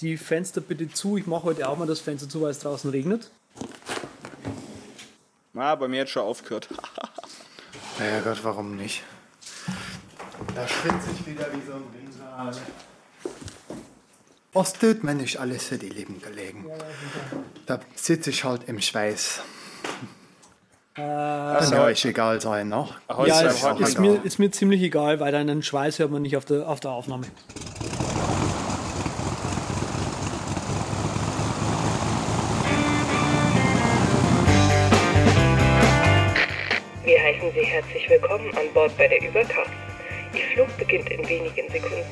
die Fenster bitte zu. Ich mache heute auch mal das Fenster zu, weil es draußen regnet. Na, bei mir hat schon aufgehört. Ja Gott, warum nicht? Da schwitze ich wieder wie so ein Rinnsal. Was tut man nicht alles für die Lieben gelegen? Da sitze ich halt im Schweiß. Kann ja euch egal sein, ne? Ja, ist ist, mir, ist mir ziemlich egal, weil deinen Schweiß hört man nicht auf der, auf der Aufnahme. Willkommen an Bord bei der Übercast. Ihr Flug beginnt in wenigen Sekunden.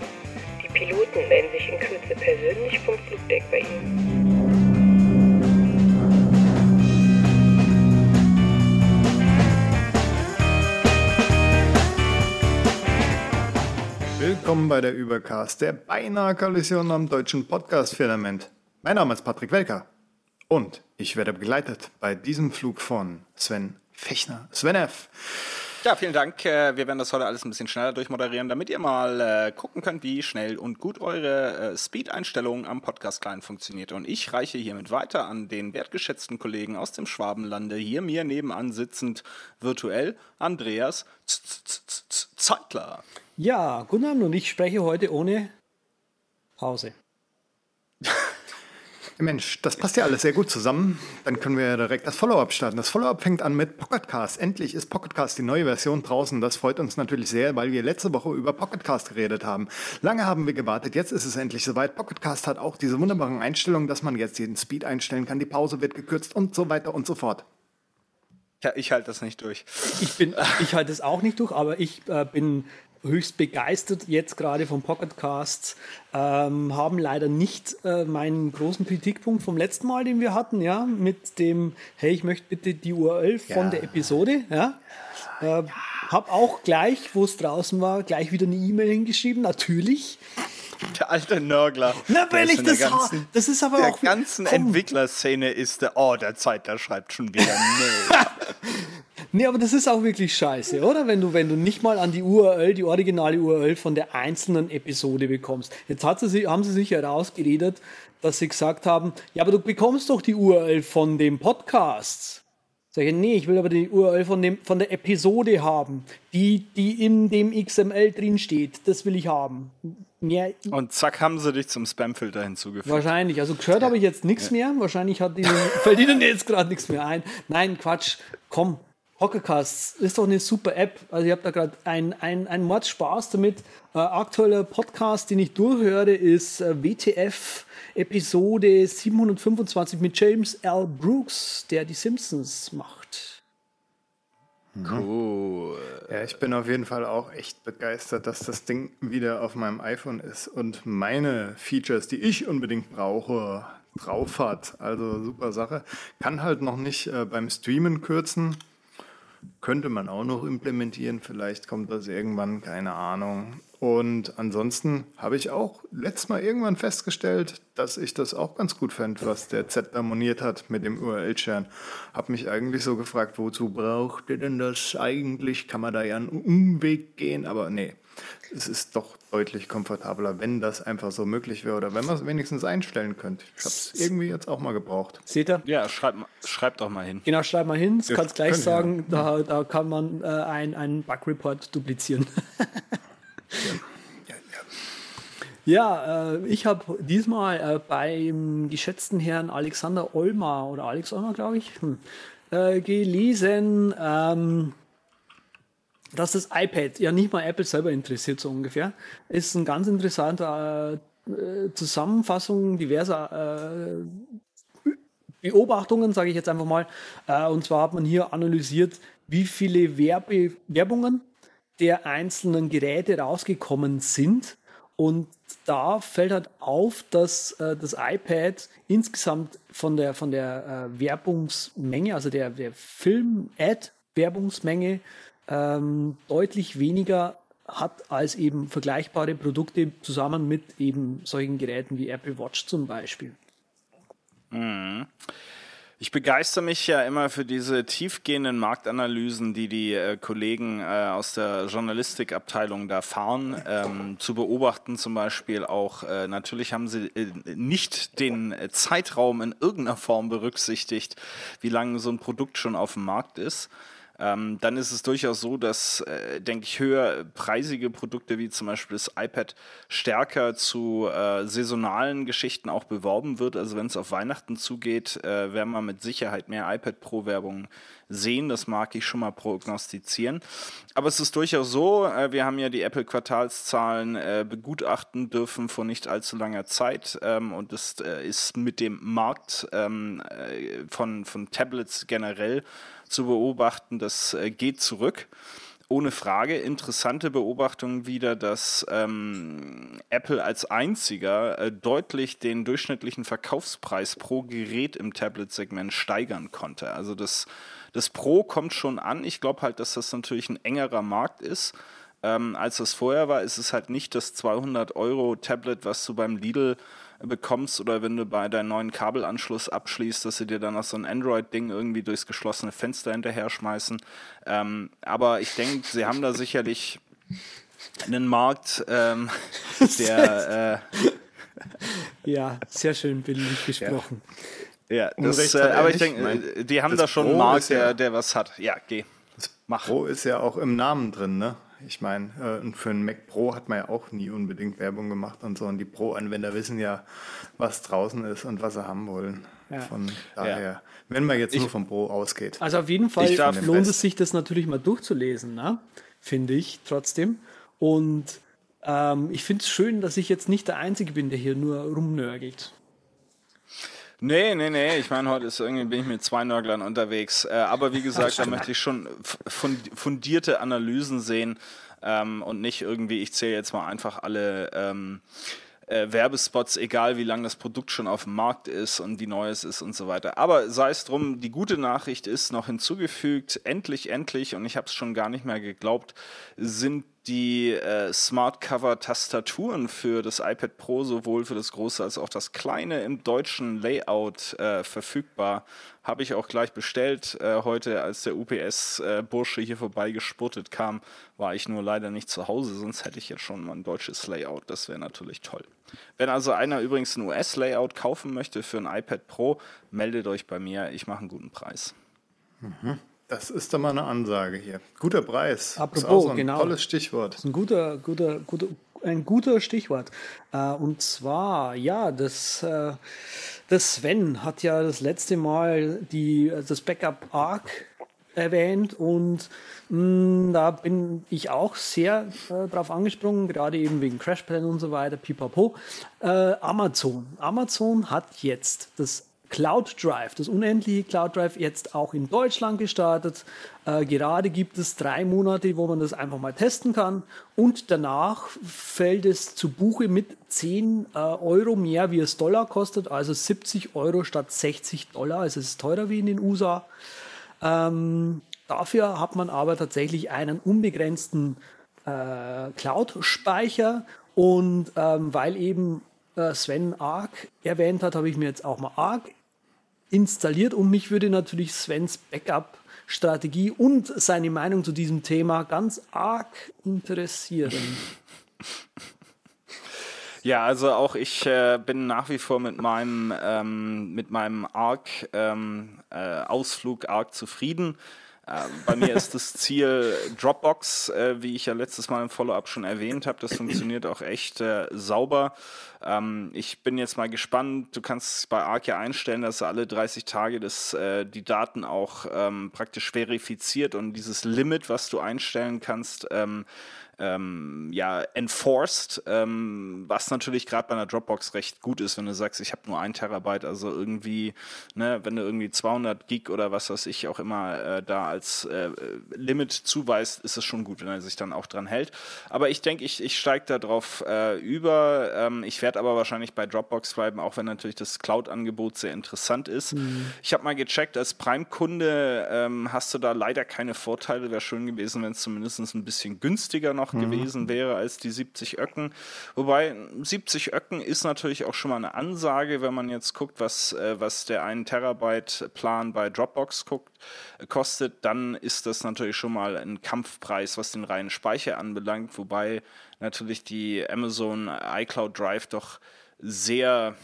Die Piloten melden sich in Kürze persönlich vom Flugdeck bei Ihnen. Willkommen bei der Übercast, der beinahe Kollision am deutschen Podcast-Firmament. Mein Name ist Patrick Welker und ich werde begleitet bei diesem Flug von Sven Fechner. Sven F. Ja, vielen Dank. Äh, Wir werden das heute alles ein bisschen schneller durchmoderieren, damit ihr mal äh, gucken könnt, wie schnell und gut eure äh, Speed-Einstellung am Podcast-Client funktioniert. Und ich reiche hiermit weiter an den wertgeschätzten Kollegen aus dem Schwabenlande, hier mir nebenan sitzend virtuell, Andreas Zeitler. Ja, guten Abend und ich spreche heute ohne Pause. Mensch, das passt ja alles sehr gut zusammen. Dann können wir ja direkt das Follow-up starten. Das Follow-up fängt an mit Pocketcast. Endlich ist Pocketcast die neue Version draußen. Das freut uns natürlich sehr, weil wir letzte Woche über Pocketcast geredet haben. Lange haben wir gewartet, jetzt ist es endlich soweit. Pocketcast hat auch diese wunderbaren Einstellungen, dass man jetzt den Speed einstellen kann, die Pause wird gekürzt und so weiter und so fort. Ja, ich halte das nicht durch. Ich, bin, ich halte es auch nicht durch, aber ich äh, bin höchst begeistert jetzt gerade vom Pocketcasts. Ähm, haben leider nicht äh, meinen großen Kritikpunkt vom letzten Mal, den wir hatten, ja, mit dem, hey, ich möchte bitte die URL von Ja. der Episode, ja. Äh, hab auch gleich, wo es draußen war, gleich wieder eine E-Mail hingeschrieben, natürlich. Der alte Nörgler. Na, der ehrlich, ist in der das, ganzen, das ist aber der auch. ganzen komm, Entwicklerszene ist der, oh, der Zeitler schreibt schon wieder. Nee. Nee, aber das ist auch wirklich scheiße, oder? Wenn du, wenn du nicht mal an die URL, die originale URL von der einzelnen Episode bekommst. Jetzt hat sie, sich- haben sie sich herausgeredet, dass sie gesagt haben, ja, aber du bekommst doch die URL von dem Podcast. Sag ich, nee, ich will aber die URL von, dem, von der Episode haben, die, die in dem XML drin steht. Das will ich haben. Mehr, Und zack, haben sie dich zum Spamfilter hinzugefügt. Wahrscheinlich. Also gehört habe ich jetzt nichts mehr. Wahrscheinlich hat ihnen, fällt ihnen jetzt gerade nichts mehr ein. Nein, Quatsch. Komm. Pocketcasts ist doch eine super App. Also ich habe da gerade ein, ein, ein Mord Spaß damit. Äh, aktueller Podcast, den ich durchhöre, ist äh, WTF Episode 725 mit James L. Brooks, der die Simpsons macht. Cool. Ja, ich bin auf jeden Fall auch echt begeistert, dass das Ding wieder auf meinem iPhone ist und meine Features, die ich unbedingt brauche, drauf hat. Also super Sache. Kann halt noch nicht äh, beim Streamen kürzen. Könnte man auch noch implementieren. Vielleicht kommt das irgendwann, keine Ahnung. Und ansonsten habe ich auch letztes Mal irgendwann festgestellt, dass ich das auch ganz gut fände, was der Z da moniert hat mit dem URL-Sharen. Habe mich eigentlich so gefragt, wozu braucht ihr denn das eigentlich? Kann man da ja einen Umweg gehen? Aber nee, es ist doch deutlich komfortabler, wenn das einfach so möglich wäre oder wenn man es wenigstens einstellen könnte. Ich habe es irgendwie jetzt auch mal gebraucht. Seht ihr? Ja, schreib, schreib doch mal hin. Genau, schreib mal hin. Das Ja, kannst gleich sagen, da, da kann man äh, ein- einen Bug-Report duplizieren. Ja, äh, ich habe diesmal äh, beim geschätzten Herrn Alexander Olmar oder Alex Olmar, glaube ich, hm, äh, gelesen, ähm, dass das iPad ja nicht mal Apple selber interessiert, so ungefähr. Ist ein ganz interessanter äh, Zusammenfassung diverser äh, Beobachtungen, sage ich jetzt einfach mal. Äh, und zwar hat man hier analysiert, wie viele Werbe Werbungen der einzelnen Geräte rausgekommen sind. Und da fällt halt auf, dass äh, das iPad insgesamt von der, von der äh, Werbungsmenge, also der, der Film-Ad-Werbungsmenge, ähm, deutlich weniger hat als eben vergleichbare Produkte zusammen mit eben solchen Geräten wie Apple Watch zum Beispiel. Ich begeister mich ja immer für diese tiefgehenden Marktanalysen, die die äh, Kollegen äh, aus der Journalistikabteilung da fahren. Ähm, zu beobachten zum Beispiel auch, äh, natürlich haben sie äh, nicht den Zeitraum in irgendeiner Form berücksichtigt, wie lange so ein Produkt schon auf dem Markt ist ähm, dann ist es durchaus so, dass, äh, denke ich, höherpreisige Produkte wie zum Beispiel das iPad stärker zu äh, saisonalen Geschichten auch beworben wird. Also wenn es auf Weihnachten zugeht, äh, werden wir mit Sicherheit mehr iPad Pro-Werbung sehen. Das mag ich schon mal prognostizieren. Aber es ist durchaus so, äh, wir haben ja die Apple-Quartalszahlen äh, begutachten dürfen vor nicht allzu langer Zeit. Ähm, und das äh, ist mit dem Markt ähm, äh, von, von Tablets generell zu beobachten, das äh, geht zurück. Ohne Frage. Interessante Beobachtung wieder, dass ähm, Apple als einziger äh, deutlich den durchschnittlichen Verkaufspreis pro Gerät im Tablet-Segment steigern konnte. Also das, das Pro kommt schon an. Ich glaube halt, dass das natürlich ein engerer Markt ist. Ähm, als das vorher war, ist es halt nicht das 200 Euro Tablet, was du beim Lidl bekommst oder wenn du bei deinem neuen Kabelanschluss abschließt, dass sie dir dann noch so ein Android-Ding irgendwie durchs geschlossene Fenster hinterher schmeißen. Ähm, aber ich denke, sie haben da sicherlich einen Markt, ähm, der. Äh, ja, sehr schön bildlich gesprochen. Ja, ja das, äh, aber ich denke, die haben da schon einen Markt, der, der was hat. Ja, geh. Mach. Pro ist ja auch im Namen drin, ne? Ich meine, äh, für einen Mac Pro hat man ja auch nie unbedingt Werbung gemacht und so. Und die Pro-Anwender wissen ja, was draußen ist und was sie haben wollen. Ja. Von daher, ja. wenn man jetzt ich, nur vom Pro ausgeht. Also auf jeden Fall lohnt es sich, das natürlich mal durchzulesen, ne? finde ich trotzdem. Und ähm, ich finde es schön, dass ich jetzt nicht der Einzige bin, der hier nur rumnörgelt. Nee, nee, nee. Ich meine, heute ist irgendwie bin ich mit zwei Nörglern unterwegs. Äh, aber wie gesagt, da möchte ich schon fundierte Analysen sehen ähm, und nicht irgendwie, ich zähle jetzt mal einfach alle ähm, äh, Werbespots, egal wie lange das Produkt schon auf dem Markt ist und wie neu es ist und so weiter. Aber sei es drum, die gute Nachricht ist noch hinzugefügt, endlich, endlich, und ich habe es schon gar nicht mehr geglaubt, sind die äh, Smart Cover Tastaturen für das iPad Pro sowohl für das große als auch das kleine im deutschen Layout äh, verfügbar. Habe ich auch gleich bestellt. Äh, heute, als der UPS-Bursche äh, hier vorbeigespurtet kam, war ich nur leider nicht zu Hause, sonst hätte ich jetzt schon mal ein deutsches Layout. Das wäre natürlich toll. Wenn also einer übrigens ein US-Layout kaufen möchte für ein iPad Pro, meldet euch bei mir. Ich mache einen guten Preis. Mhm. Das ist doch mal eine Ansage hier. Guter Preis. Apropos, so ein genau. Tolles Stichwort. Das ist ein guter, guter, guter, ein guter Stichwort. Äh, und zwar, ja, das, äh, das Sven hat ja das letzte Mal die, das Backup Arc erwähnt und mh, mm, da bin ich auch sehr äh, drauf angesprungen, gerade eben wegen Crashplan und so weiter, pipapo. Äh, Amazon. Amazon hat jetzt das Cloud Drive, das unendliche Cloud Drive, jetzt auch in Deutschland gestartet. Äh, gerade gibt es drei Monate, wo man das einfach mal testen kann. Und danach fällt es zu Buche mit 10 äh, Euro mehr, wie es Dollar kostet, also 70 Euro statt 60 Dollar. Also es ist teurer wie in den USA. Ähm, dafür hat man aber tatsächlich einen unbegrenzten äh, Cloud-Speicher. Und ähm, weil eben äh, Sven Arc erwähnt hat, habe ich mir jetzt auch mal Arc installiert und mich würde natürlich Svens Backup-Strategie und seine Meinung zu diesem Thema ganz arg interessieren. Ja, also auch ich äh, bin nach wie vor mit meinem, ähm, meinem Arc ähm, äh, Ausflug arg zufrieden. Äh, bei mir ist das Ziel Dropbox, äh, wie ich ja letztes Mal im Follow-up schon erwähnt habe. Das funktioniert auch echt äh, sauber. Ähm, ich bin jetzt mal gespannt. Du kannst bei Arc ja einstellen, dass alle 30 Tage das, äh, die Daten auch ähm, praktisch verifiziert und dieses Limit, was du einstellen kannst, ähm, ähm, ja, enforced, ähm, was natürlich gerade bei einer Dropbox recht gut ist, wenn du sagst, ich habe nur ein Terabyte, also irgendwie, ne, wenn du irgendwie 200 Gig oder was weiß ich auch immer äh, da als äh, Limit zuweist, ist es schon gut, wenn er sich dann auch dran hält. Aber ich denke, ich, ich steige da drauf äh, über. Ähm, ich werde aber wahrscheinlich bei Dropbox bleiben, auch wenn natürlich das Cloud-Angebot sehr interessant ist. Mhm. Ich habe mal gecheckt, als Prime-Kunde ähm, hast du da leider keine Vorteile. Wäre schön gewesen, wenn es zumindest ein bisschen günstiger noch noch mhm. gewesen wäre als die 70 Öcken. Wobei 70 Öcken ist natürlich auch schon mal eine Ansage, wenn man jetzt guckt, was, äh, was der 1 Terabyte Plan bei Dropbox guckt, äh, kostet, dann ist das natürlich schon mal ein Kampfpreis, was den reinen Speicher anbelangt, wobei natürlich die Amazon iCloud Drive doch sehr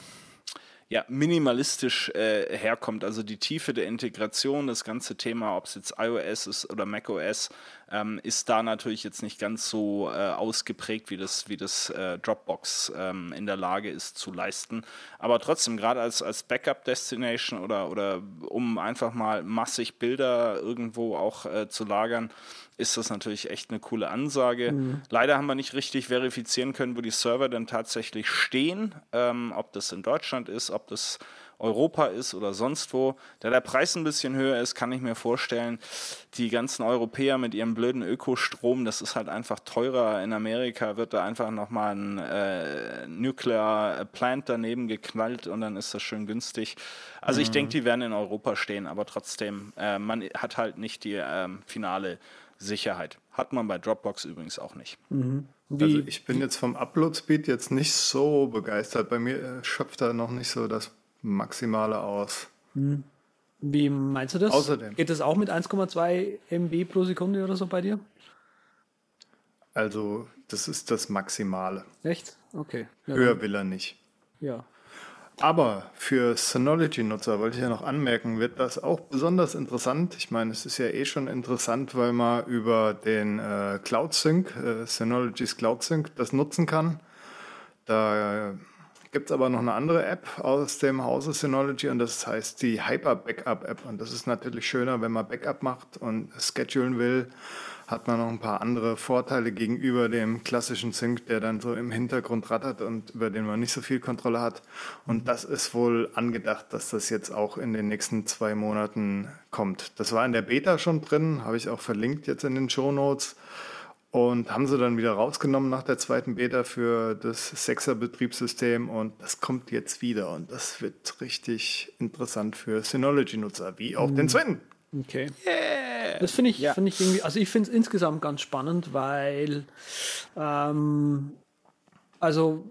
ja, minimalistisch äh, herkommt. Also die Tiefe der Integration, das ganze Thema, ob es jetzt iOS ist oder macOS, ähm, ist da natürlich jetzt nicht ganz so äh, ausgeprägt, wie das, wie das äh, Dropbox ähm, in der Lage ist zu leisten. Aber trotzdem, gerade als, als Backup-Destination oder, oder um einfach mal massig Bilder irgendwo auch äh, zu lagern, ist das natürlich echt eine coole Ansage. Mhm. Leider haben wir nicht richtig verifizieren können, wo die Server denn tatsächlich stehen, ähm, ob das in Deutschland ist, ob das Europa ist oder sonst wo. Da der Preis ein bisschen höher ist, kann ich mir vorstellen, die ganzen Europäer mit ihrem blöden Ökostrom, das ist halt einfach teurer. In Amerika wird da einfach nochmal ein äh, Nuclear Plant daneben geknallt und dann ist das schön günstig. Also mhm. ich denke, die werden in Europa stehen, aber trotzdem, äh, man hat halt nicht die äh, finale Sicherheit. Hat man bei Dropbox übrigens auch nicht. Mhm. also ich bin jetzt vom Upload-Speed jetzt nicht so begeistert. Bei mir äh, schöpft da noch nicht so das Maximale aus. Mhm. Wie meinst du das? Außerdem. Geht das auch mit 1,2 MB pro Sekunde oder so bei dir? Also, das ist das Maximale. Echt? Okay. Ja, Höher will er nicht. Ja. Aber für Synology-Nutzer wollte ich ja noch anmerken, wird das auch besonders interessant. Ich meine, es ist ja eh schon interessant, weil man über den äh, Cloud Sync, äh, Synology's Cloud Sync, das nutzen kann. Da gibt es aber noch eine andere App aus dem Hause Synology und das heißt die Hyper Backup App. Und das ist natürlich schöner, wenn man Backup macht und schedulen will hat man noch ein paar andere Vorteile gegenüber dem klassischen Sync, der dann so im Hintergrund rattert und über den man nicht so viel Kontrolle hat. Und das ist wohl angedacht, dass das jetzt auch in den nächsten zwei Monaten kommt. Das war in der Beta schon drin, habe ich auch verlinkt jetzt in den Show Notes. Und haben sie dann wieder rausgenommen nach der zweiten Beta für das 6er Betriebssystem und das kommt jetzt wieder und das wird richtig interessant für Synology-Nutzer, wie auch mhm. den Sven. Okay. Yeah. Das finde ich, ja. Find ich irgendwie, also ich finde es insgesamt ganz spannend, weil ähm, also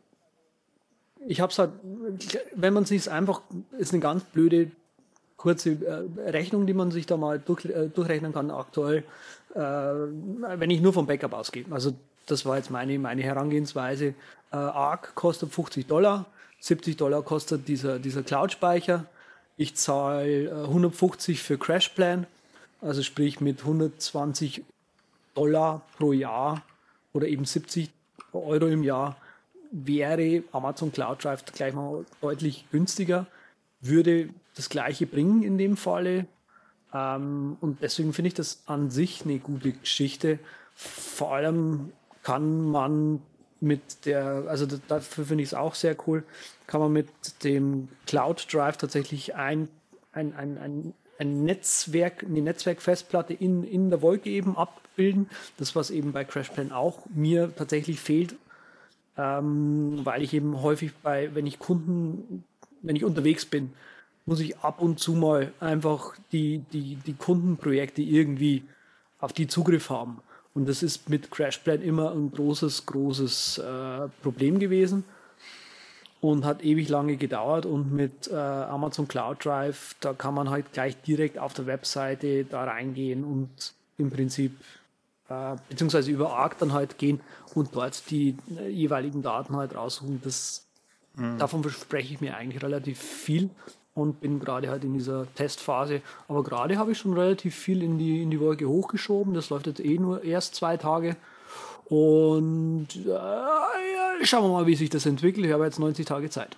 ich habe es halt, wenn man sich es einfach, ist eine ganz blöde kurze äh, Rechnung, die man sich da mal durch, äh, durchrechnen kann aktuell, äh, wenn ich nur vom Backup ausgehe. Also das war jetzt meine, meine Herangehensweise. Äh, ARC kostet 50 Dollar, 70 Dollar kostet dieser, dieser Cloud-Speicher ich zahle 150 äh, für Crashplan, also sprich mit 120 Dollar pro Jahr oder eben 70 Euro im Jahr wäre Amazon Cloud Drive gleich mal deutlich günstiger, würde das gleiche bringen in dem Falle. Ähm, und deswegen finde ich das an sich eine gute Geschichte. Vor allem kann man mit der, also dafür finde ich es auch sehr cool, kann man mit dem Cloud Drive tatsächlich ein, ein, ein, ein, ein Netzwerk, eine Netzwerkfestplatte in, in der Wolke eben abbilden. Das, was eben bei CrashPlan auch mir tatsächlich fehlt, ähm, weil ich eben häufig bei, wenn ich Kunden, wenn ich unterwegs bin, muss ich ab und zu mal einfach die, die, die Kundenprojekte irgendwie auf die Zugriff haben. Und das ist mit CrashPlan immer ein großes, großes äh, Problem gewesen und hat ewig lange gedauert. Und mit äh, Amazon Cloud Drive, da kann man halt gleich direkt auf der Webseite da reingehen und im Prinzip äh, beziehungsweise über Arc dann halt gehen und dort die äh, jeweiligen Daten halt raussuchen. Das, mhm. Davon verspreche ich mir eigentlich relativ viel und bin gerade halt in dieser Testphase. Aber gerade habe ich schon relativ viel in die, in die Wolke hochgeschoben. Das läuft jetzt eh nur erst zwei Tage. Und äh, ja, schauen wir mal, wie sich das entwickelt. Ich habe jetzt 90 Tage Zeit.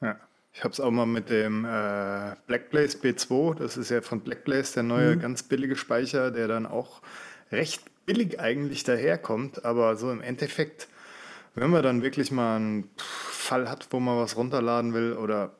Ja, ich habe es auch mal mit dem äh, Blackblaze B2. Das ist ja von Blackblaze der neue mhm. ganz billige Speicher, der dann auch recht billig eigentlich daherkommt. Aber so im Endeffekt, wenn man dann wirklich mal einen Fall hat, wo man was runterladen will oder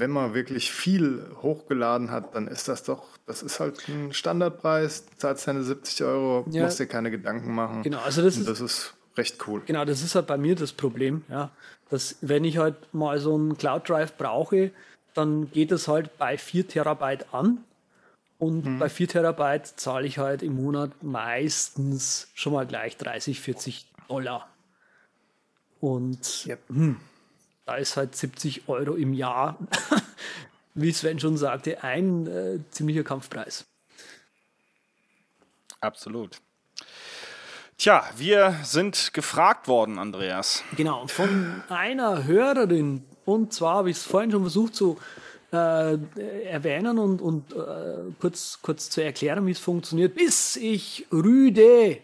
wenn man wirklich viel hochgeladen hat, dann ist das doch, das ist halt ein Standardpreis, zahlst deine 70 Euro, ja. musst dir keine Gedanken machen. Genau, also das, ist, das ist recht cool. Genau, das ist halt bei mir das Problem, ja, dass wenn ich halt mal so einen Cloud Drive brauche, dann geht es halt bei 4 Terabyte an Und mhm. bei 4 Terabyte zahle ich halt im Monat meistens schon mal gleich 30, 40 Dollar. Und yep. hm, da ist halt 70 Euro im Jahr, wie Sven schon sagte, ein äh, ziemlicher Kampfpreis. Absolut. Tja, wir sind gefragt worden, Andreas. Genau, von einer Hörerin. Und zwar habe ich es vorhin schon versucht zu äh, erwähnen und, und äh, kurz, kurz zu erklären, wie es funktioniert, bis ich rüde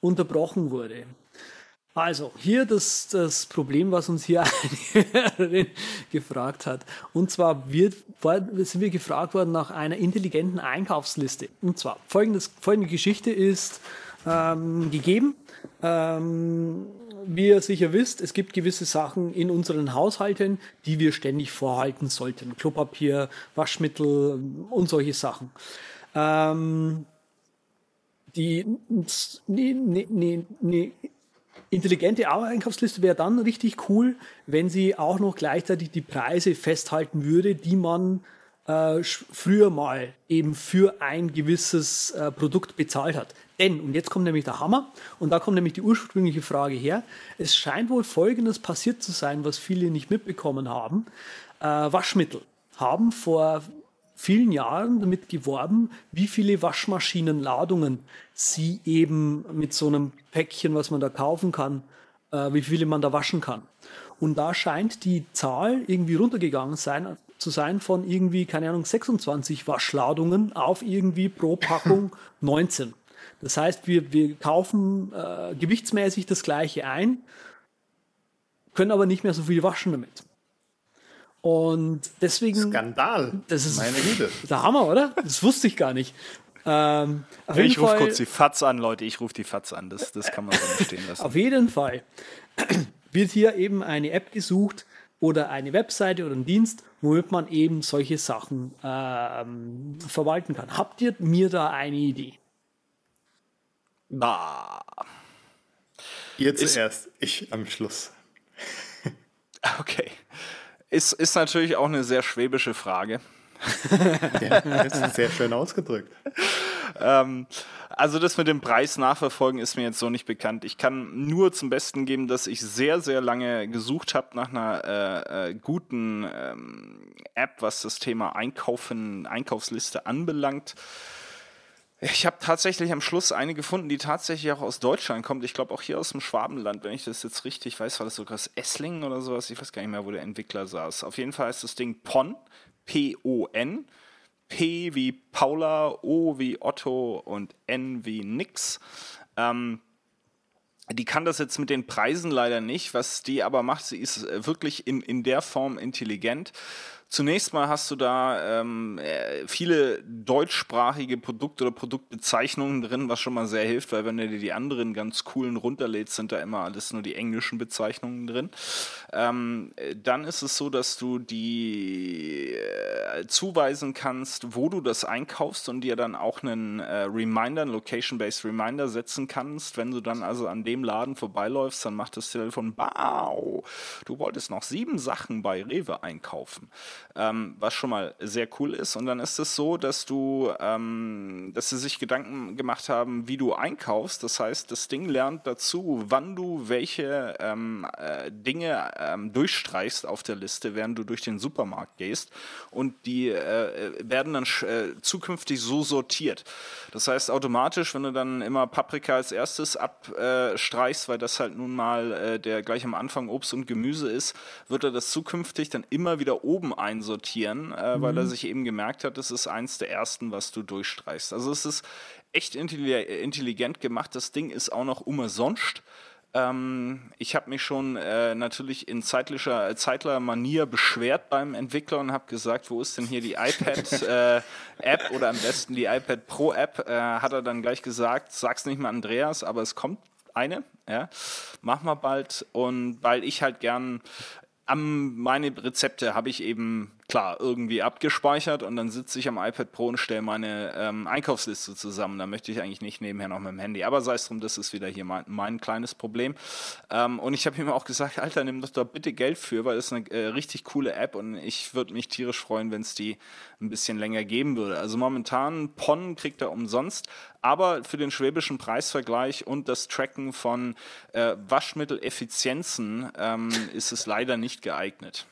unterbrochen wurde. Also, hier das, das Problem, was uns hier eine Hörerin gefragt hat. Und zwar wird, sind wir gefragt worden nach einer intelligenten Einkaufsliste. Und zwar, folgendes, folgende Geschichte ist ähm, gegeben. Ähm, wie ihr sicher wisst, es gibt gewisse Sachen in unseren Haushalten, die wir ständig vorhalten sollten. Klopapier, Waschmittel und solche Sachen. Ähm, die ne, ne, ne, ne, intelligente Einkaufsliste wäre dann richtig cool, wenn sie auch noch gleichzeitig die Preise festhalten würde, die man äh, früher mal eben für ein gewisses äh, Produkt bezahlt hat. Denn, und jetzt kommt nämlich der Hammer, und da kommt nämlich die ursprüngliche Frage her, es scheint wohl Folgendes passiert zu sein, was viele nicht mitbekommen haben. Äh, Waschmittel haben vor vielen Jahren damit geworben, wie viele Waschmaschinenladungen sie eben mit so einem Päckchen, was man da kaufen kann, äh, wie viele man da waschen kann. Und da scheint die Zahl irgendwie runtergegangen sein, zu sein von irgendwie, keine Ahnung, 26 Waschladungen auf irgendwie pro Packung 19. Das heißt, wir, wir kaufen äh, gewichtsmäßig das gleiche ein, können aber nicht mehr so viel waschen damit. Und deswegen. Skandal. Das ist meine Güte. Der Hammer, oder? Das wusste ich gar nicht. Ähm, ich rufe kurz die FATS an, Leute. Ich rufe die FATS an. Das, das kann man so nicht stehen lassen. Auf jeden Fall wird hier eben eine App gesucht oder eine Webseite oder ein Dienst, womit man eben solche Sachen ähm, verwalten kann. Habt ihr mir da eine Idee? Na. Ihr zuerst, ich am Schluss. Okay. Ist, ist natürlich auch eine sehr schwäbische Frage. ja, das ist sehr schön ausgedrückt. ähm, also das mit dem Preis nachverfolgen ist mir jetzt so nicht bekannt. Ich kann nur zum Besten geben, dass ich sehr, sehr lange gesucht habe nach einer äh, äh, guten ähm, App, was das Thema Einkaufen, Einkaufsliste anbelangt. Ich habe tatsächlich am Schluss eine gefunden, die tatsächlich auch aus Deutschland kommt. Ich glaube auch hier aus dem Schwabenland, wenn ich das jetzt richtig weiß, war das sogar aus Esslingen oder sowas. Ich weiß gar nicht mehr, wo der Entwickler saß. Auf jeden Fall ist das Ding PON, P-O-N, P wie Paula, O wie Otto und N wie Nix. Ähm, die kann das jetzt mit den Preisen leider nicht. Was die aber macht, sie ist wirklich in, in der Form intelligent. Zunächst mal hast du da ähm, äh, viele deutschsprachige Produkte oder Produktbezeichnungen drin, was schon mal sehr hilft, weil wenn du dir die anderen ganz coolen runterlädst, sind da immer alles nur die englischen Bezeichnungen drin. Ähm, dann ist es so, dass du die äh, zuweisen kannst, wo du das einkaufst und dir dann auch einen äh, Reminder, einen Location-Based Reminder setzen kannst. Wenn du dann also an dem Laden vorbeiläufst, dann macht das Telefon, wow, du wolltest noch sieben Sachen bei Rewe einkaufen ähm, was schon mal sehr cool ist. Und dann ist es so, dass du, ähm, dass sie sich Gedanken gemacht haben, wie du einkaufst. Das heißt, das Ding lernt dazu, wann du welche ähm, äh, Dinge ähm, durchstreichst auf der Liste, während du durch den Supermarkt gehst. Und die äh, werden dann äh, zukünftig so sortiert. Das heißt, automatisch, wenn du dann immer Paprika als erstes abstreichst, weil das halt nun mal äh, der gleich am Anfang Obst und Gemüse ist, wird er das zukünftig dann immer wieder oben ein einsortieren, äh, mhm. weil er mhm. sich eben gemerkt hat, das ist eins der ersten, was du durchstreichst. Also es ist echt intelligent gemacht. Das Ding ist auch noch umsonst. Ähm, ich habe mich schon äh, natürlich in zeitlicher äh, Zeitler-Manier beschwert beim Entwickler und habe gesagt, wo ist denn hier die iPad-App äh, oder am besten die iPad Pro-App? Äh, hat er dann gleich gesagt, sag's nicht mal Andreas, aber es kommt eine, ja, machen wir bald. Und weil ich halt gern am, meine Rezepte habe ich eben klar, irgendwie abgespeichert und dann sitze ich am iPad Pro und stelle meine ähm, Einkaufsliste zusammen. Da möchte ich eigentlich nicht nebenher noch mit dem Handy. Aber sei es drum, das ist wieder hier mein, mein kleines Problem. Ähm, und ich habe ihm auch gesagt, Alter, nimm doch da bitte Geld für, weil das ist eine äh, richtig coole App und ich würde mich tierisch freuen, wenn es die ein bisschen länger geben würde. Also momentan, PON kriegt er umsonst, aber für den schwäbischen Preisvergleich und das Tracken von äh, Waschmitteleffizienzen ähm, ist es leider nicht geeignet.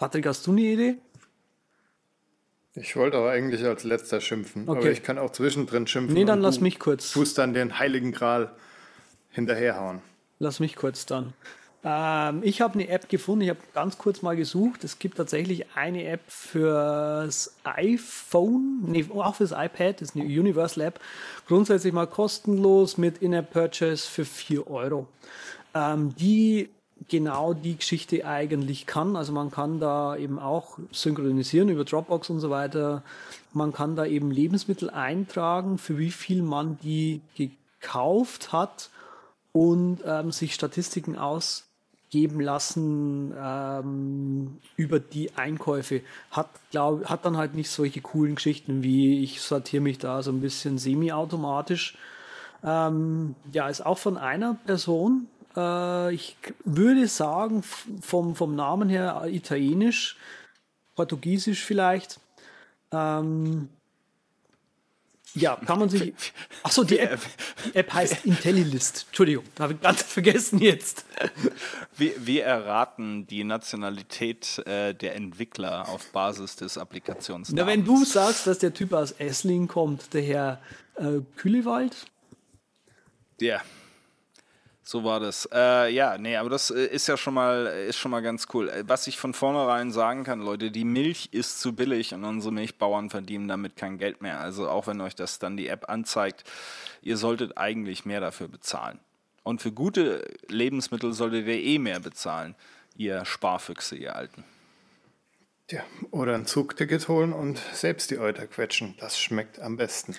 Patrick, hast du eine Idee? Ich wollte aber eigentlich als letzter schimpfen, okay. aber ich kann auch zwischendrin schimpfen. Nee, dann lass mich kurz. Du musst dann den heiligen Gral hinterherhauen. Lass mich kurz dann. Ähm, ich habe eine App gefunden, ich habe ganz kurz mal gesucht. Es gibt tatsächlich eine App fürs iPhone, nee, auch fürs iPad, das ist eine Universal App. Grundsätzlich mal kostenlos mit In-App-Purchase für 4 Euro. Ähm, die genau die Geschichte eigentlich kann. Also man kann da eben auch synchronisieren über Dropbox und so weiter. Man kann da eben Lebensmittel eintragen, für wie viel man die gekauft hat und ähm, sich Statistiken ausgeben lassen ähm, über die Einkäufe. Hat, glaub, hat dann halt nicht solche coolen Geschichten wie ich sortiere mich da so ein bisschen semi-automatisch. Ähm, ja, ist auch von einer Person, äh, ich würde sagen, vom, vom Namen her italienisch, portugiesisch vielleicht. Ähm, ja, kann man sich. Achso, die App, die App heißt IntelliList. Entschuldigung, habe ich ganz vergessen jetzt. Wir, wir erraten die Nationalität äh, der Entwickler auf Basis des Applikations. Na, wenn du sagst, dass der Typ aus Esslingen kommt, der Herr äh, Kühlewald. Ja. So war das. Äh, ja, nee, aber das äh, ist ja schon mal, ist schon mal ganz cool. Äh, was ich von vornherein sagen kann, Leute, die Milch ist zu billig und unsere Milchbauern verdienen damit kein Geld mehr. Also auch wenn euch das dann die App anzeigt, ihr solltet eigentlich mehr dafür bezahlen. Und für gute Lebensmittel solltet ihr eh mehr bezahlen, ihr Sparfüchse, ihr Alten. Ja, oder ein Zugticket holen und selbst die Euter quetschen. Das schmeckt am besten.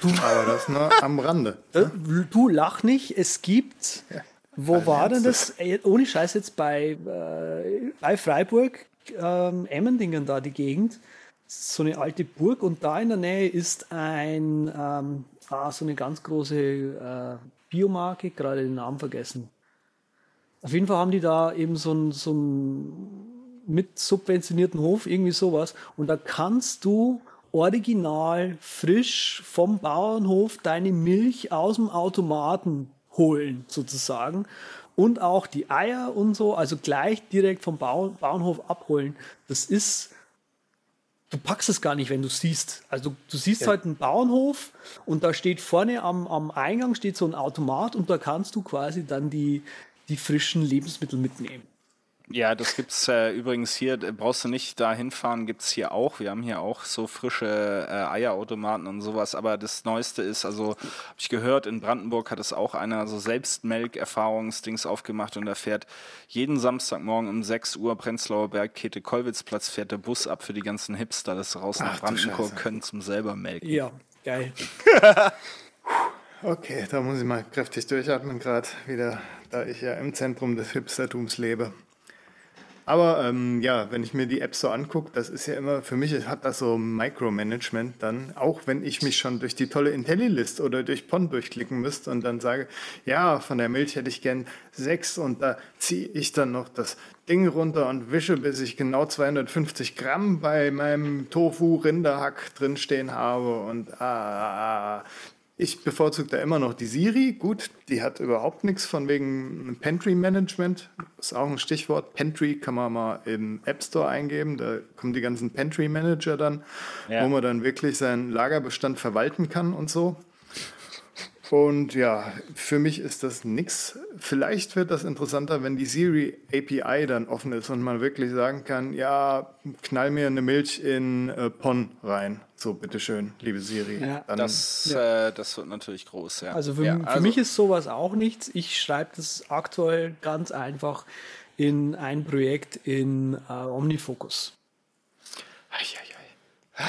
Du, Aber das nur am Rande. Äh, du lach nicht, es gibt. Ja, wo war denn das? Ohne Scheiß jetzt bei, äh, bei Freiburg, ähm, Emmendingen da die Gegend. So eine alte Burg und da in der Nähe ist ein ähm, ah, so eine ganz große äh, Biomarke, gerade den Namen vergessen. Auf jeden Fall haben die da eben so einen so mit subventionierten Hof, irgendwie sowas. Und da kannst du original frisch vom Bauernhof deine Milch aus dem Automaten holen, sozusagen. Und auch die Eier und so, also gleich direkt vom Bau Bauernhof abholen. Das ist, du packst es gar nicht, wenn du siehst. Also du siehst ja. halt einen Bauernhof und da steht vorne am, am Eingang steht so ein Automat und da kannst du quasi dann die, die frischen Lebensmittel mitnehmen. Ja, das gibt's äh, übrigens hier, brauchst du nicht da hinfahren, gibt's hier auch. Wir haben hier auch so frische äh, Eierautomaten und sowas, aber das Neueste ist, also habe ich gehört, in Brandenburg hat es auch einer so Selbstmelk-Erfahrungsdings aufgemacht und da fährt jeden Samstagmorgen um 6 Uhr Prenzlauer Berg, Kete Kollwitzplatz, fährt der Bus ab für die ganzen Hipster, das raus nach Brandenburg können zum selber melken. Ja, geil. okay, da muss ich mal kräftig durchatmen gerade wieder, da ich ja im Zentrum des Hipstertums lebe. Aber ähm, ja, wenn ich mir die App so angucke, das ist ja immer, für mich hat das so Micromanagement dann, auch wenn ich mich schon durch die tolle IntelliList oder durch PON durchklicken müsste und dann sage, ja, von der Milch hätte ich gern sechs und da ziehe ich dann noch das Ding runter und wische, bis ich genau 250 Gramm bei meinem Tofu-Rinderhack drinstehen habe und ah, ich bevorzuge da immer noch die Siri. Gut, die hat überhaupt nichts von wegen Pantry Management. Das ist auch ein Stichwort. Pantry kann man mal im App Store eingeben. Da kommen die ganzen Pantry Manager dann, ja. wo man dann wirklich seinen Lagerbestand verwalten kann und so. Und ja, für mich ist das nichts. Vielleicht wird das interessanter, wenn die Siri API dann offen ist und man wirklich sagen kann, ja, knall mir eine Milch in äh, PON rein. So, bitteschön, liebe Siri. Ja, das, ja. Äh, das wird natürlich groß, ja. Also für, ja, für also mich ist sowas auch nichts. Ich schreibe das aktuell ganz einfach in ein Projekt in äh, Omnifocus. Ei, ei,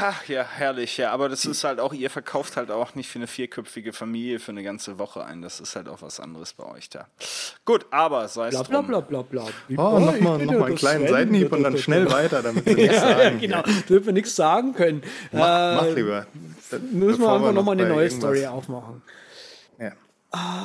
Ach, ja, herrlich, ja. Aber das ist halt auch, ihr verkauft halt auch nicht für eine vierköpfige Familie für eine ganze Woche ein. Das ist halt auch was anderes bei euch da. Gut, aber sei es Bla bla bla bla bla. Oh, nochmal noch mal einen kleinen Seitenhieb und dann schnell weiter, damit wir nichts Ja, sagen. genau, damit wir nichts sagen können. Mach, mach Äh, lieber. Müssen wir einfach nochmal eine neue Story aufmachen. Ja.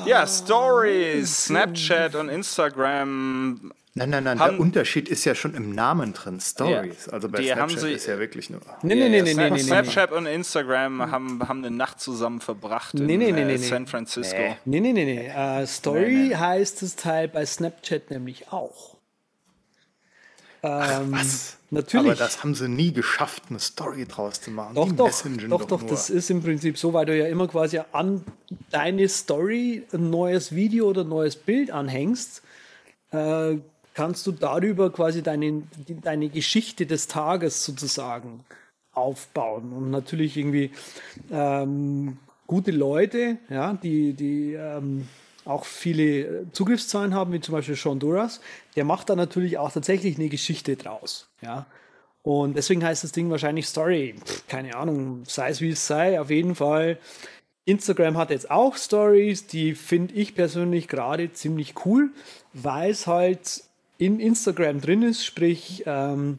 Ja, Stories, Snapchat und Instagram. Nein, nein, nein, Haben- der Unterschied ist ja schon im Namen drin, Stories. Ja. Also bei Die Snapchat sie- ist ja wirklich nur... Nee, nee, nee, nee, Snap- nee. Snapchat und Instagram haben, haben eine Nacht zusammen verbracht Nee, in nee, nee, äh, nee, nee. San Francisco. Nee, nee, nee, nee. Äh, Story heißt das Teil bei Snapchat nämlich auch. Ähm, Was? Natürlich. Aber das haben sie nie geschafft, eine Story draus zu machen. Doch, Die doch, doch, doch, nur. das ist im Prinzip so, weil du ja immer quasi an deine Story ein neues Video oder ein neues Bild anhängst, äh, kannst du darüber quasi deine, deine Geschichte des Tages sozusagen aufbauen. Und natürlich irgendwie ähm, gute Leute, ja, die, die ähm, auch viele Zugriffszahlen haben, wie zum Beispiel Sean Duras, der macht da natürlich auch tatsächlich eine Geschichte draus. Ja. Und deswegen heißt das Ding wahrscheinlich Story. Keine Ahnung, sei es wie es sei, auf jeden Fall. Instagram hat jetzt auch Stories, die finde ich persönlich gerade ziemlich cool, weil es halt in Instagram drin ist, sprich, ähm,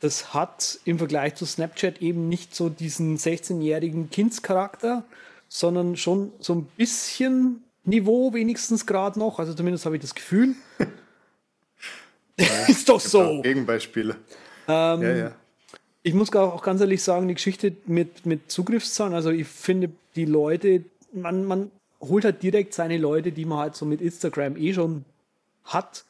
das hat im Vergleich zu Snapchat eben nicht so diesen 16-jährigen Kindscharakter, sondern schon so ein bisschen Niveau wenigstens gerade noch. Also zumindest habe ich das Gefühl. ist doch so. Gegenbeispiele. Ähm, ja, ja. Ich muss gar- auch ganz ehrlich sagen, die Geschichte mit, mit Zugriffszahlen, also ich finde die Leute, man, man holt halt direkt seine Leute, die man halt so mit Instagram eh schon hat,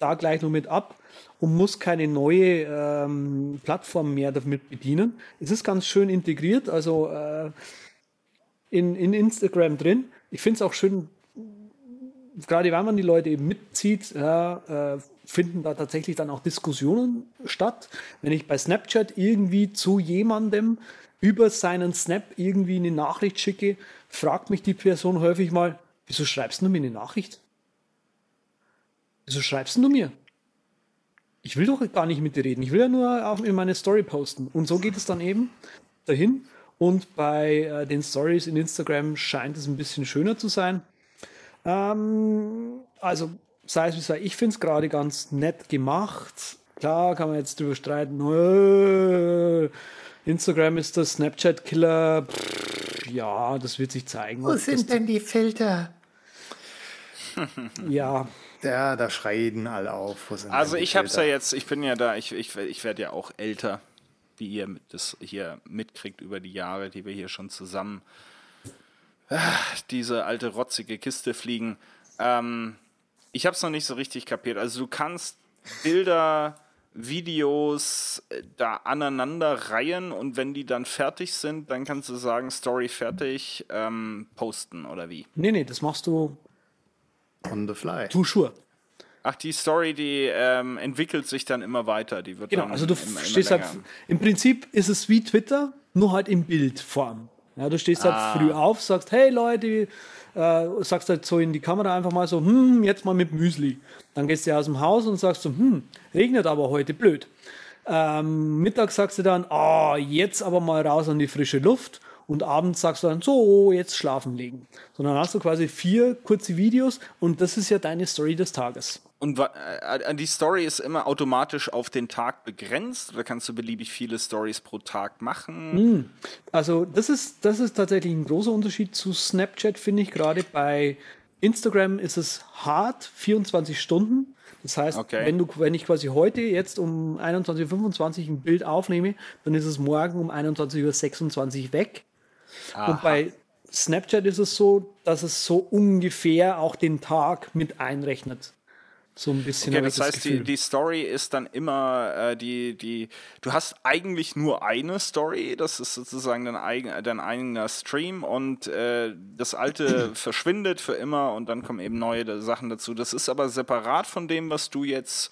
da gleich noch mit ab und muss keine neue ähm, Plattform mehr damit bedienen. Es ist ganz schön integriert, also äh, in, in Instagram drin. Ich finde es auch schön, gerade wenn man die Leute eben mitzieht, ja, äh, finden da tatsächlich dann auch Diskussionen statt. Wenn ich bei Snapchat irgendwie zu jemandem über seinen Snap irgendwie eine Nachricht schicke, fragt mich die Person häufig mal, wieso schreibst du mir eine Nachricht? Wieso schreibst du mir? Ich will doch gar nicht mit dir reden. Ich will ja nur auf, in meine Story posten. Und so geht es dann eben dahin. Und bei äh, den Stories in Instagram scheint es ein bisschen schöner zu sein. Ähm, also, sei es wie sei, ich finde es gerade ganz nett gemacht. Klar kann man jetzt drüber streiten. Äh, Instagram ist der Snapchat-Killer. Ja, das wird sich zeigen. Wo sind denn die Filter? Ja, Ja, da schreien alle auf. Wo sind Also ich hab's ja jetzt, ich bin ja da, ich, ich, ich werde ja auch älter, wie ihr das hier mitkriegt über die Jahre, die wir hier schon zusammen diese alte rotzige Kiste fliegen. Ähm, ich hab's noch nicht so richtig kapiert. Also du kannst Bilder, Videos äh, da aneinander reihen und wenn die dann fertig sind, dann kannst du sagen, Story fertig, ähm, posten oder wie? nee, nee, das machst du On the fly. too sure. Ach, die Story, die ähm, entwickelt sich dann immer weiter. Die wird Genau, dann also du immer, immer stehst halt, länger. im Prinzip ist es wie Twitter, nur halt in Bildform. Ja, du stehst Ah. halt früh auf, sagst, hey Leute, äh, sagst halt so in die Kamera einfach mal so, hm, jetzt mal mit Müsli. Dann gehst du aus dem Haus und sagst so, hm, regnet aber heute blöd. Ähm, mittags sagst du dann, ah, jetzt aber mal raus an die frische Luft. Und abends sagst du dann, so, jetzt schlafen legen. So, dann hast du quasi vier kurze Videos und das ist ja deine Story des Tages. Und wa- äh, die Story ist immer automatisch auf den Tag begrenzt oder kannst du beliebig viele Stories pro Tag machen? Also das ist, das ist tatsächlich ein großer Unterschied zu Snapchat, finde ich. Gerade bei Instagram ist es hart, 24 Stunden. Das heißt, Okay. wenn, du, wenn ich quasi heute jetzt um 21.25 Uhr ein Bild aufnehme, dann ist es morgen um 21.26 Uhr weg. Und bei Snapchat ist es so, dass es so ungefähr auch den Tag mit einrechnet. So ein bisschen. Okay, ich das heißt, die, die Story ist dann immer äh, die, die, du hast eigentlich nur eine Story, das ist sozusagen dein, eigen, dein eigener Stream und äh, das alte verschwindet für immer und dann kommen eben neue Sachen dazu. Das ist aber separat von dem, was du jetzt,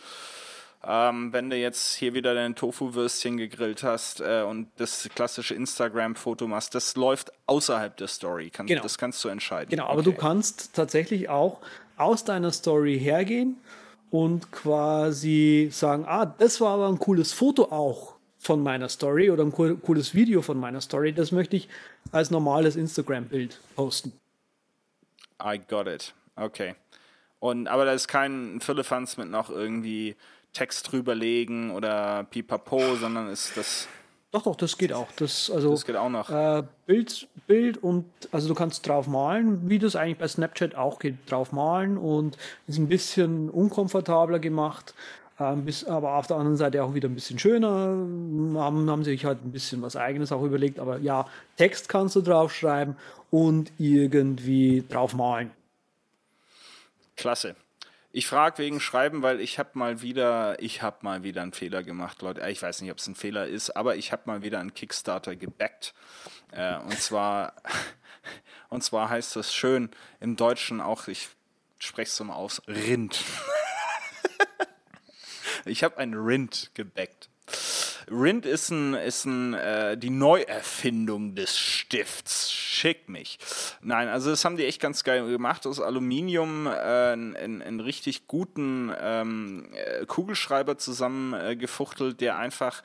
ähm, wenn du jetzt hier wieder dein Tofu-Würstchen gegrillt hast äh, und das klassische Instagram-Foto machst, das läuft außerhalb der Story. Kann, Genau. Das kannst du entscheiden. Genau, aber du kannst tatsächlich auch aus deiner Story hergehen und quasi sagen, ah, das war aber ein cooles Foto auch. von meiner Story oder ein cooles Video von meiner Story, das möchte ich als normales Instagram-Bild posten. I got it. Okay. Und, aber da ist kein Firlefanz mit noch irgendwie Text drüberlegen oder pipapo, sondern ist das. Doch, doch, das geht auch. Das, also, das geht auch noch. Äh, Bild, Bild und also du kannst drauf malen, wie das eigentlich bei Snapchat auch geht, drauf malen und ist ein bisschen unkomfortabler gemacht. Ähm, bis, aber auf der anderen Seite auch wieder ein bisschen schöner. Haben, haben sich halt ein bisschen was Eigenes auch überlegt. Aber ja, Text kannst du draufschreiben und irgendwie drauf malen. Klasse. Ich frage wegen Schreiben, weil ich habe mal wieder, ich habe mal wieder einen Fehler gemacht, Leute. Ich weiß nicht, ob es ein Fehler ist, aber ich habe mal wieder einen Kickstarter gebackt. Äh, und zwar, und zwar heißt das schön im Deutschen auch, ich spreche es mal aus, Rind. ich habe einen Rind gebackt. Rind ist, ein, ist ein, äh, die Neuerfindung des Stifts. Schick mich. Nein, also das haben die echt ganz geil gemacht. Aus Aluminium äh, einen, richtig guten ähm, äh, Kugelschreiber zusammengefuchtelt, äh, der einfach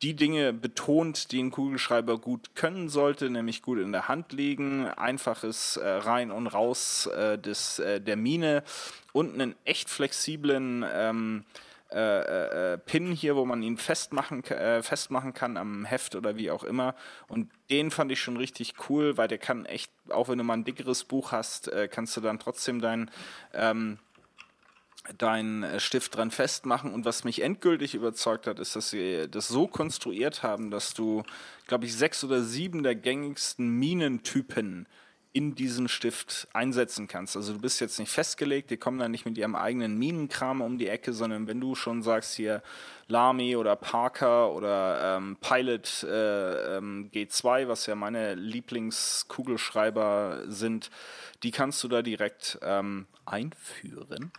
die Dinge betont, die ein Kugelschreiber gut können sollte, nämlich gut in der Hand liegen, einfaches äh, rein und raus äh, des, äh, der Mine und einen echt flexiblen ähm, äh, äh, Pin hier, wo man ihn festmachen, äh, festmachen kann am Heft oder wie auch immer. Und den fand ich schon richtig cool, weil der kann echt, auch wenn du mal ein dickeres Buch hast, äh, kannst du dann trotzdem dein ähm, deinen äh, Stift dran festmachen. Und was mich endgültig überzeugt hat, ist, dass sie das so konstruiert haben, dass du, glaube ich, sechs oder sieben der gängigsten Minentypen in diesen Stift einsetzen kannst. Also du bist jetzt nicht festgelegt, die kommen dann nicht mit ihrem eigenen Minenkram um die Ecke, sondern wenn du schon sagst hier Lamy oder Parker oder ähm, Pilot äh, ähm, G2, was ja meine Lieblingskugelschreiber sind, die kannst du da direkt ähm, einführen.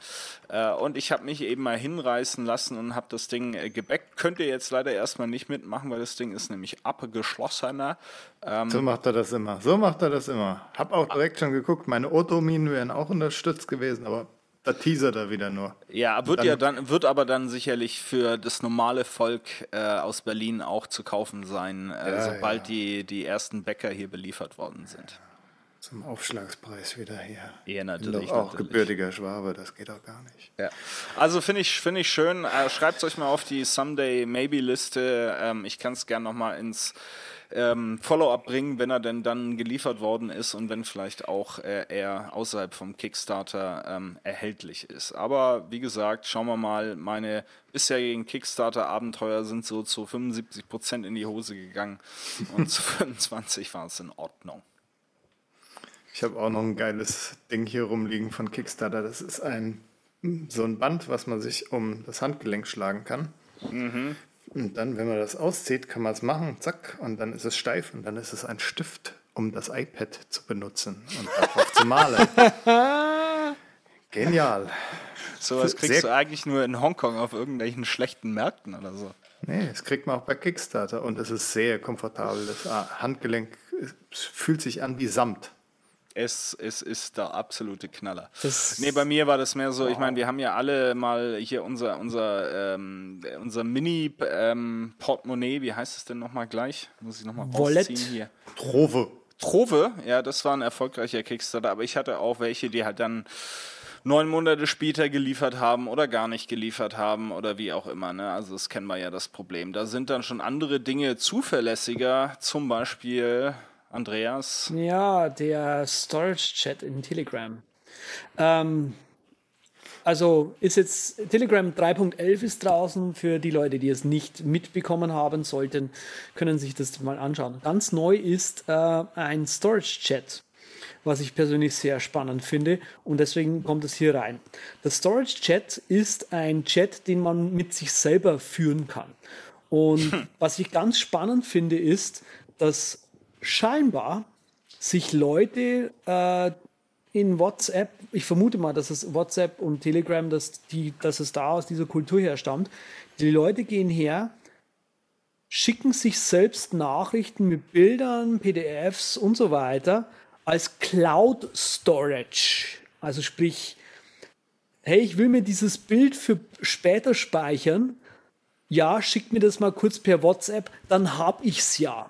Äh, und ich habe mich eben mal hinreißen lassen und habe das Ding äh, gebackt. Könnt ihr jetzt leider erstmal nicht mitmachen, weil das Ding ist nämlich abgeschlossener. Ähm, so macht er das immer. So macht er das immer. Hab auch direkt schon geguckt, meine Otominen wären auch unterstützt gewesen, aber da teasert er wieder nur. Ja, wird dann, ja dann, wird aber dann sicherlich für das normale Volk äh, aus Berlin auch zu kaufen sein, äh, ja, sobald ja. die, die ersten Bäcker hier beliefert worden sind. Zum Aufschlagspreis wieder hier. Ja, natürlich. auch natürlich. gebürtiger Schwabe, das geht auch gar nicht. Ja. Also finde ich, find ich schön. Äh, Schreibt es euch mal auf die Someday Maybe Liste. Ähm, ich kann es gerne nochmal ins ähm, Follow-up bringen, wenn er denn dann geliefert worden ist und wenn vielleicht auch äh, er außerhalb vom Kickstarter ähm, erhältlich ist. Aber wie gesagt, schauen wir mal, meine bisherigen Kickstarter-Abenteuer sind so zu 75 Prozent in die Hose gegangen und zu 25 war es in Ordnung. Ich habe auch noch ein geiles Ding hier rumliegen von Kickstarter. Das ist ein so ein Band, was man sich um das Handgelenk schlagen kann. Mhm. Und dann, wenn man das auszieht, kann man es machen, zack, und dann ist es steif und dann ist es ein Stift, um das iPad zu benutzen und darauf zu malen. Genial. So was kriegst Sehr du eigentlich nur in Hongkong auf irgendwelchen schlechten Märkten oder so. Nee, das kriegt man auch bei Kickstarter und es ist sehr komfortabel. Das Handgelenk fühlt sich an wie Samt es, es ist der absolute Knaller. Das nee, bei mir war das mehr so, wow. ich meine, wir haben ja alle mal hier unser, unser, ähm, unser Mini-Portemonnaie, ähm, wie heißt es denn nochmal gleich? Muss ich nochmal rausziehen hier. Trove. Trove, ja, das war ein erfolgreicher Kickstarter, aber ich hatte auch welche, die halt dann neun Monate später geliefert haben oder gar nicht geliefert haben oder wie auch immer. Ne? Also das kennen wir ja das Problem. Da sind dann schon andere Dinge zuverlässiger, zum Beispiel Andreas? Ja, der Storage-Chat in Telegram. Ähm, also ist jetzt Telegram 3.11 ist draußen für die Leute, die es nicht mitbekommen haben sollten, können sich das mal anschauen. Ganz neu ist äh, ein Storage Chat, was ich persönlich sehr spannend finde und deswegen kommt es hier rein. Der Storage Chat ist ein Chat, den man mit sich selber führen kann. Und hm. was ich ganz spannend finde, ist, dass scheinbar sich Leute äh, in WhatsApp, ich vermute mal, dass es WhatsApp und Telegram, dass, die, dass es da aus dieser Kultur herstammt, die Leute gehen her, schicken sich selbst Nachrichten mit Bildern, PDFs und so weiter als Cloud Storage. Also sprich, hey, ich will mir dieses Bild für später speichern ja, schickt mir das mal kurz per WhatsApp, dann hab ich's ja.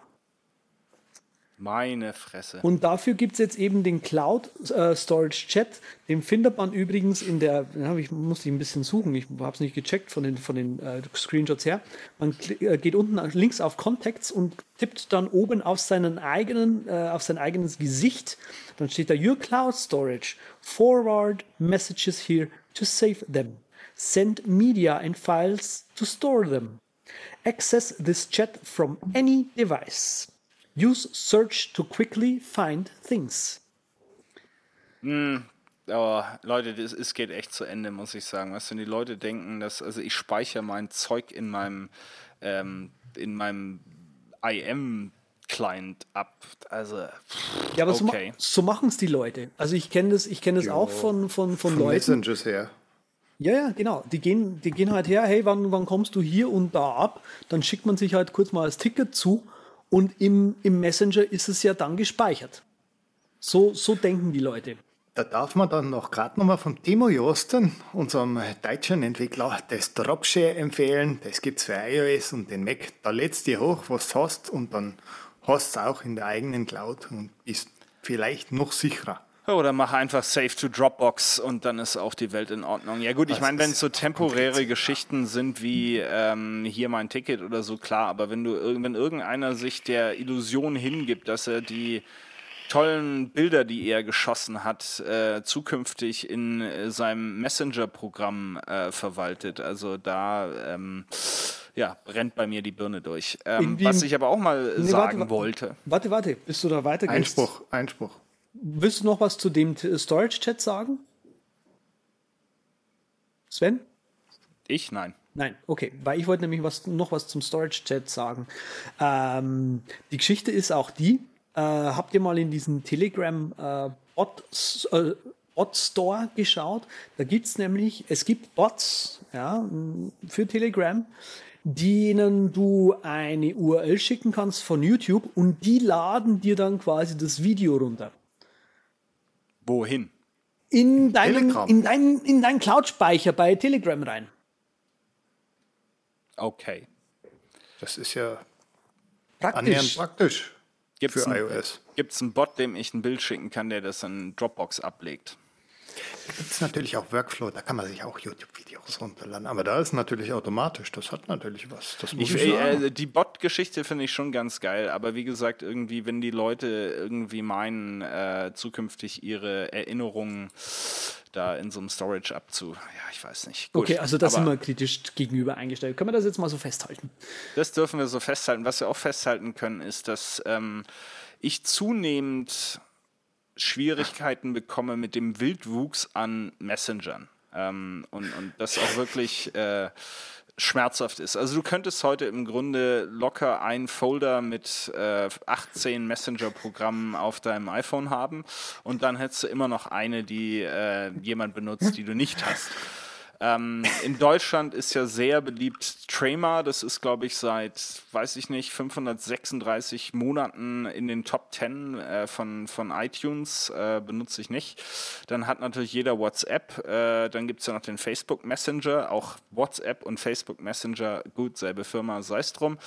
Meine Fresse. Und dafür gibt es jetzt eben den Cloud äh, Storage Chat. Den findet man übrigens in der, ich musste ein bisschen suchen, ich habe es nicht gecheckt von den, von den äh, Screenshots her. Man äh, geht unten links auf Contacts und tippt dann oben auf seinen eigenen, äh, auf sein eigenes Gesicht. Dann steht da Your Cloud Storage. Forward messages here to save them. Send media and files to store them. Access this chat from any device. Use search to quickly find things. Aber Leute, das, es geht echt zu Ende, muss ich sagen. Weißt du, die Leute denken, dass, also ich speichere mein Zeug in meinem, ähm, in meinem IM-Client ab. Also, Ja, aber so, okay. so machen es die Leute. Also ich kenne das, ich kenne das auch von, von, von Von Leuten. Messengers her. Ja, ja, genau. Die gehen, die gehen halt her, hey, wann, wann kommst du hier und da ab? Dann schickt man sich halt kurz mal das Ticket zu und im, im Messenger ist es ja dann gespeichert. So, so denken die Leute. Da darf man dann noch gerade nochmal vom Timo Josten, unserem deutschen Entwickler, das Dropshare empfehlen. Das gibt's für iOS und den Mac. Da lädst du hoch, was du hast und dann hast du es auch in der eigenen Cloud und bist vielleicht noch sicherer. Oder mach einfach Save to Dropbox und dann ist auch die Welt in Ordnung. Ja gut, ich meine, wenn es so temporäre Geschichten sind wie ähm, hier mein Ticket oder so, klar, aber wenn du wenn irgendeiner sich der Illusion hingibt, dass er die tollen Bilder, die er geschossen hat, äh, zukünftig in äh, seinem Messenger-Programm äh, verwaltet. Also da ähm, ja, brennt bei mir die Birne durch. Ähm, was ich aber auch mal Nee, sagen warte, wollte. Warte, warte, bis du da weitergehst. Einspruch, Einspruch. Willst du noch was zu dem Storage-Chat sagen? Sven? Ich nein. Nein, okay, weil ich wollte nämlich was, noch was zum Storage-Chat sagen. Ähm, die Geschichte ist auch die, äh, habt ihr mal in diesen Telegram äh, Bot, äh, Store geschaut? Da gibt's nämlich, es gibt Bots ja, für Telegram, denen du eine URL schicken kannst von YouTube und die laden dir dann quasi das Video runter. Wohin? In deinen, Telegram. in deinen, in deinen Cloud-Speicher bei Telegram rein. Okay. Das ist ja Praktisch. annähernd praktisch Gibt's für ein- iOS. Gibt es einen Bot, dem ich ein Bild schicken kann, der das in Dropbox ablegt? Gibt es natürlich auch Workflow, da kann man sich auch YouTube-Videos runterladen. Aber da ist natürlich automatisch, das hat natürlich was. Das muss Ich, ich, sagen. äh, die Bot-Geschichte finde ich schon ganz geil, aber wie gesagt, irgendwie, wenn die Leute irgendwie meinen, äh, zukünftig ihre Erinnerungen da in so einem Storage abzu. Ja, ich weiß nicht. Gut, Okay, also da sind wir kritisch gegenüber eingestellt. Können wir das jetzt mal so festhalten? Das dürfen wir so festhalten. Was wir auch festhalten können, ist, dass ähm, ich zunehmend Schwierigkeiten bekomme mit dem Wildwuchs an Messengern. Ähm, und, und das auch wirklich äh, schmerzhaft ist. Also du könntest heute im Grunde locker einen Folder mit äh, 18 Messenger-Programmen auf deinem iPhone haben und dann hättest du immer noch eine, die äh, jemand benutzt, die du nicht hast. Ähm, in Deutschland ist ja sehr beliebt Trema. Das ist, glaube ich, seit, weiß ich nicht, 536 Monaten in den Top 10 äh, von, von iTunes. Äh, benutze ich nicht. Dann hat natürlich jeder WhatsApp. Äh, dann gibt es ja noch den Facebook Messenger. Auch WhatsApp und Facebook Messenger, gut, selbe Firma, sei es drum.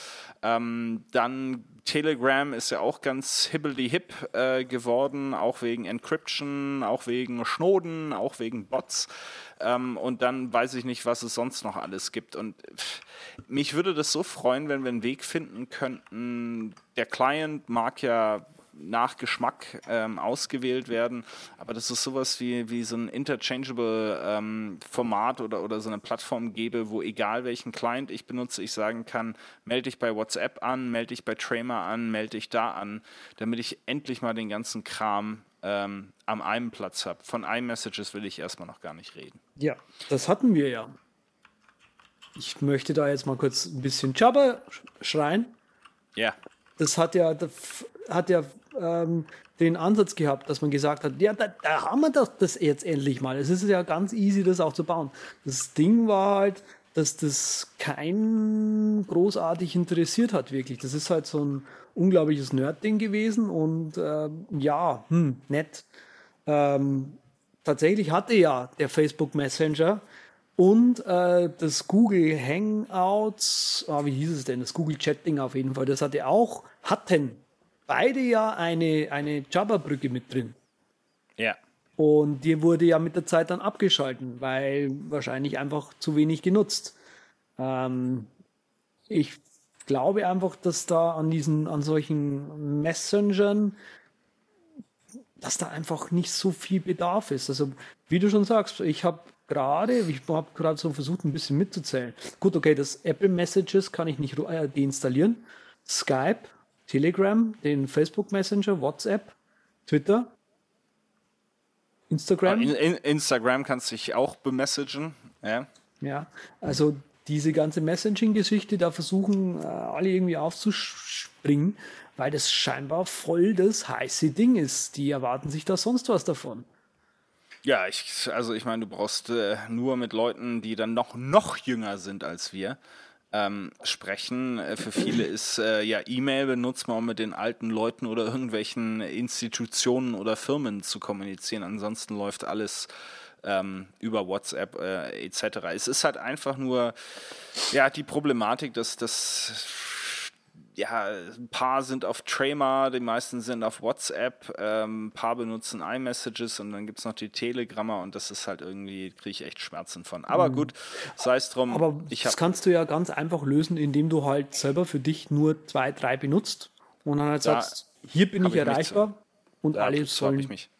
Ähm, dann Telegram ist ja auch ganz hibbledy-hip äh, geworden, auch wegen Encryption, auch wegen Schnoden, auch wegen Bots. Ähm, und dann weiß ich nicht, was es sonst noch alles gibt. Und pff, mich würde das so freuen, wenn wir einen Weg finden könnten. Der Client mag ja nach Geschmack ähm, ausgewählt werden, aber dass es sowas wie, wie so ein interchangeable ähm, Format oder, oder so eine Plattform gäbe, wo egal welchen Client ich benutze, ich sagen kann, melde dich bei WhatsApp an, melde dich bei Tramer an, melde dich da an, damit ich endlich mal den ganzen Kram ähm, am einen Platz habe. Von iMessages will ich erstmal noch gar nicht reden. Ja, das hatten wir ja. Ich möchte da jetzt mal kurz ein bisschen Jabba schreien. Ja, Das hat ja, das hat ja ähm, den Ansatz gehabt, dass man gesagt hat, ja, da, da haben wir doch das jetzt endlich mal. Es ist ja ganz easy, das auch zu bauen. Das Ding war halt, dass das kein großartig interessiert hat, wirklich. Das ist halt so ein unglaubliches Nerd-Ding gewesen und ähm, ja, hm, nett. Ähm, tatsächlich hatte ja der Facebook Messenger und äh, das Google Hangouts, oh, wie hieß es denn, das Google Chat-Ding auf jeden Fall, das hatte auch, hatten beide ja eine, eine Java-Brücke mit drin. Ja. Und die wurde ja mit der Zeit dann abgeschalten, weil wahrscheinlich einfach zu wenig genutzt. Ähm, ich glaube einfach, dass da an diesen, an solchen Messengern, dass da einfach nicht so viel Bedarf ist. Also, wie du schon sagst, ich habe gerade, ich habe gerade so versucht, ein bisschen mitzuzählen. Gut, okay, das Apple Messages kann ich nicht äh, deinstallieren. Skype, Telegram, den Facebook Messenger, WhatsApp, Twitter, Instagram. In, in, Instagram kannst du dich auch bemessagen. Ja. ja, also diese ganze Messaging-Geschichte, da versuchen äh, alle irgendwie aufzuspringen, weil das scheinbar voll das heiße Ding ist. Die erwarten sich da sonst was davon. Ja, ich, also ich meine, du brauchst äh, nur mit Leuten, die dann noch, noch jünger sind als wir, ähm, sprechen. Äh, für viele ist äh, ja E-Mail benutzt man, um mit den alten Leuten oder irgendwelchen Institutionen oder Firmen zu kommunizieren. Ansonsten läuft alles ähm, über WhatsApp äh, etc. Es ist halt einfach nur ja die Problematik, dass das ja, ein paar sind auf Trema, die meisten sind auf WhatsApp, ähm, ein paar benutzen iMessages und dann gibt es noch die Telegrammer und das ist halt irgendwie, kriege ich echt Schmerzen von. Aber mhm. gut, sei es drum. Aber das kannst du ja ganz einfach lösen, indem du halt selber für dich nur zwei, drei benutzt und dann halt da sagst, hier bin ich erreichbar zu, und alle sollen. Ich mich,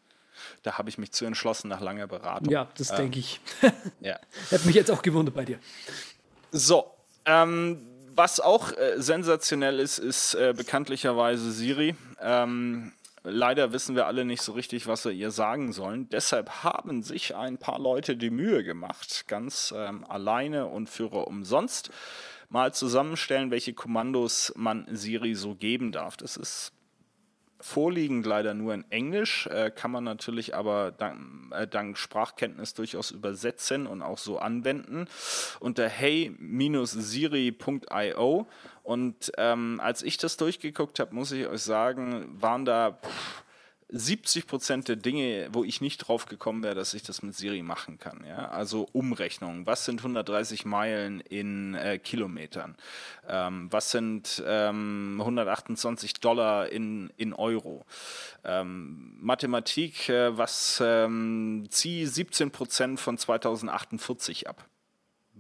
da habe ich mich zu entschlossen nach langer Beratung. Ja, das ähm, denke ich. ja. Hätte mich jetzt auch gewundert bei dir. So, ähm, was auch äh, sensationell ist, ist äh, bekanntlicherweise Siri. Ähm, leider wissen wir alle nicht so richtig, was wir ihr sagen sollen. Deshalb haben sich ein paar Leute die Mühe gemacht, ganz ähm, alleine und Führer umsonst, mal zusammenstellen, welche Kommandos man Siri so geben darf. Das ist vorliegend leider nur in Englisch, äh, kann man natürlich aber dank, äh, dank, Sprachkenntnis durchaus übersetzen und auch so anwenden. Unter hey-siri.io und ähm, als ich das durchgeguckt habe, muss ich euch sagen, waren da pff, 70 Prozent der Dinge, wo ich nicht drauf gekommen wäre, dass ich das mit Siri machen kann. Ja? Also Umrechnung. Was sind 130 Meilen in äh, Kilometern? Ähm, was sind ähm, 128 Dollar in, in Euro? Ähm, Mathematik, äh, was ähm, zieh 17 Prozent von 2048 ab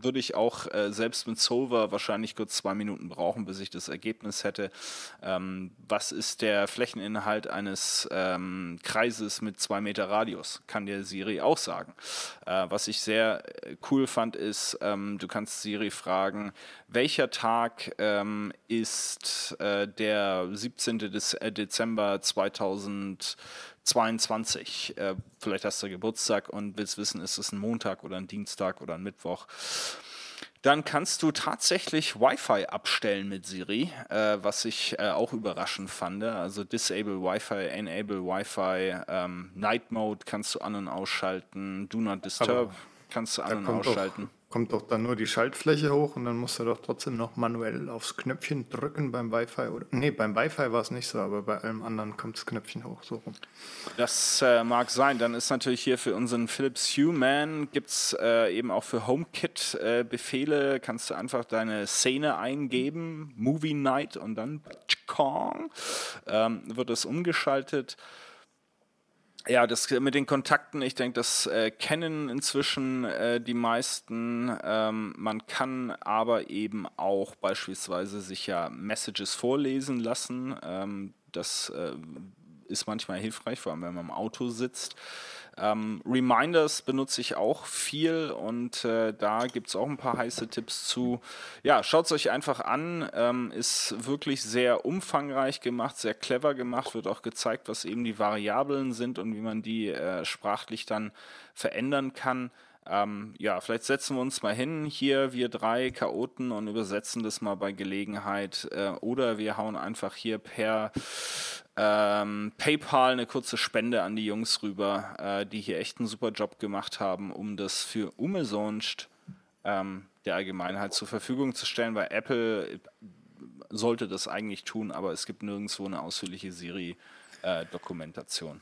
würde ich auch äh, selbst mit Solver wahrscheinlich kurz zwei Minuten brauchen, bis ich das Ergebnis hätte. Ähm, was ist der Flächeninhalt eines ähm, Kreises mit zwei Meter Radius? Kann der Siri auch sagen. Äh, was ich sehr äh, cool fand, ist, ähm, du kannst Siri fragen, welcher Tag ähm, ist äh, der 17. Des, äh, Dezember 2000 22. Äh, vielleicht hast du Geburtstag und willst wissen, ist es ein Montag oder ein Dienstag oder ein Mittwoch. Dann kannst du tatsächlich Wi-Fi abstellen mit Siri, äh, was ich äh, auch überraschend fand. Also Disable Wi-Fi, Enable Wi-Fi, ähm, Night Mode kannst du an- und ausschalten, Do Not Disturb Aber kannst du an- und ausschalten. Kommt doch dann nur die Schaltfläche hoch und dann musst du doch trotzdem noch manuell aufs Knöpfchen drücken beim Wi-Fi. Oder, nee, beim Wi-Fi war es nicht so, aber bei allem anderen kommt das Knöpfchen hoch, so rum. Das äh, mag sein. Dann ist natürlich hier für unseren Philips Hue-Man gibt es äh, eben auch für HomeKit äh, Befehle. Kannst du einfach deine Szene eingeben, Movie Night und dann ähm, wird es umgeschaltet. Ja, das mit den Kontakten, ich denke, das äh, kennen inzwischen äh, die meisten. Ähm, man kann aber eben auch beispielsweise sich ja Messages vorlesen lassen. Ähm, das äh, ist manchmal hilfreich, vor allem wenn man im Auto sitzt. Ähm, Reminders benutze ich auch viel und äh, da gibt es auch ein paar heiße Tipps zu. Ja, schaut es euch einfach an. Ähm, ist wirklich sehr umfangreich gemacht, sehr clever gemacht. Wird auch gezeigt, was eben die Variablen sind und wie man die äh, sprachlich dann verändern kann. Ähm, ja, vielleicht setzen wir uns mal hin, hier wir drei Chaoten und übersetzen das mal bei Gelegenheit. Äh, oder wir hauen einfach hier per ähm, PayPal eine kurze Spende an die Jungs rüber, äh, die hier echt einen super Job gemacht haben, um das für umsonst ähm, der Allgemeinheit zur Verfügung zu stellen, weil Apple sollte das eigentlich tun, aber es gibt nirgendwo eine ausführliche Siri-Dokumentation.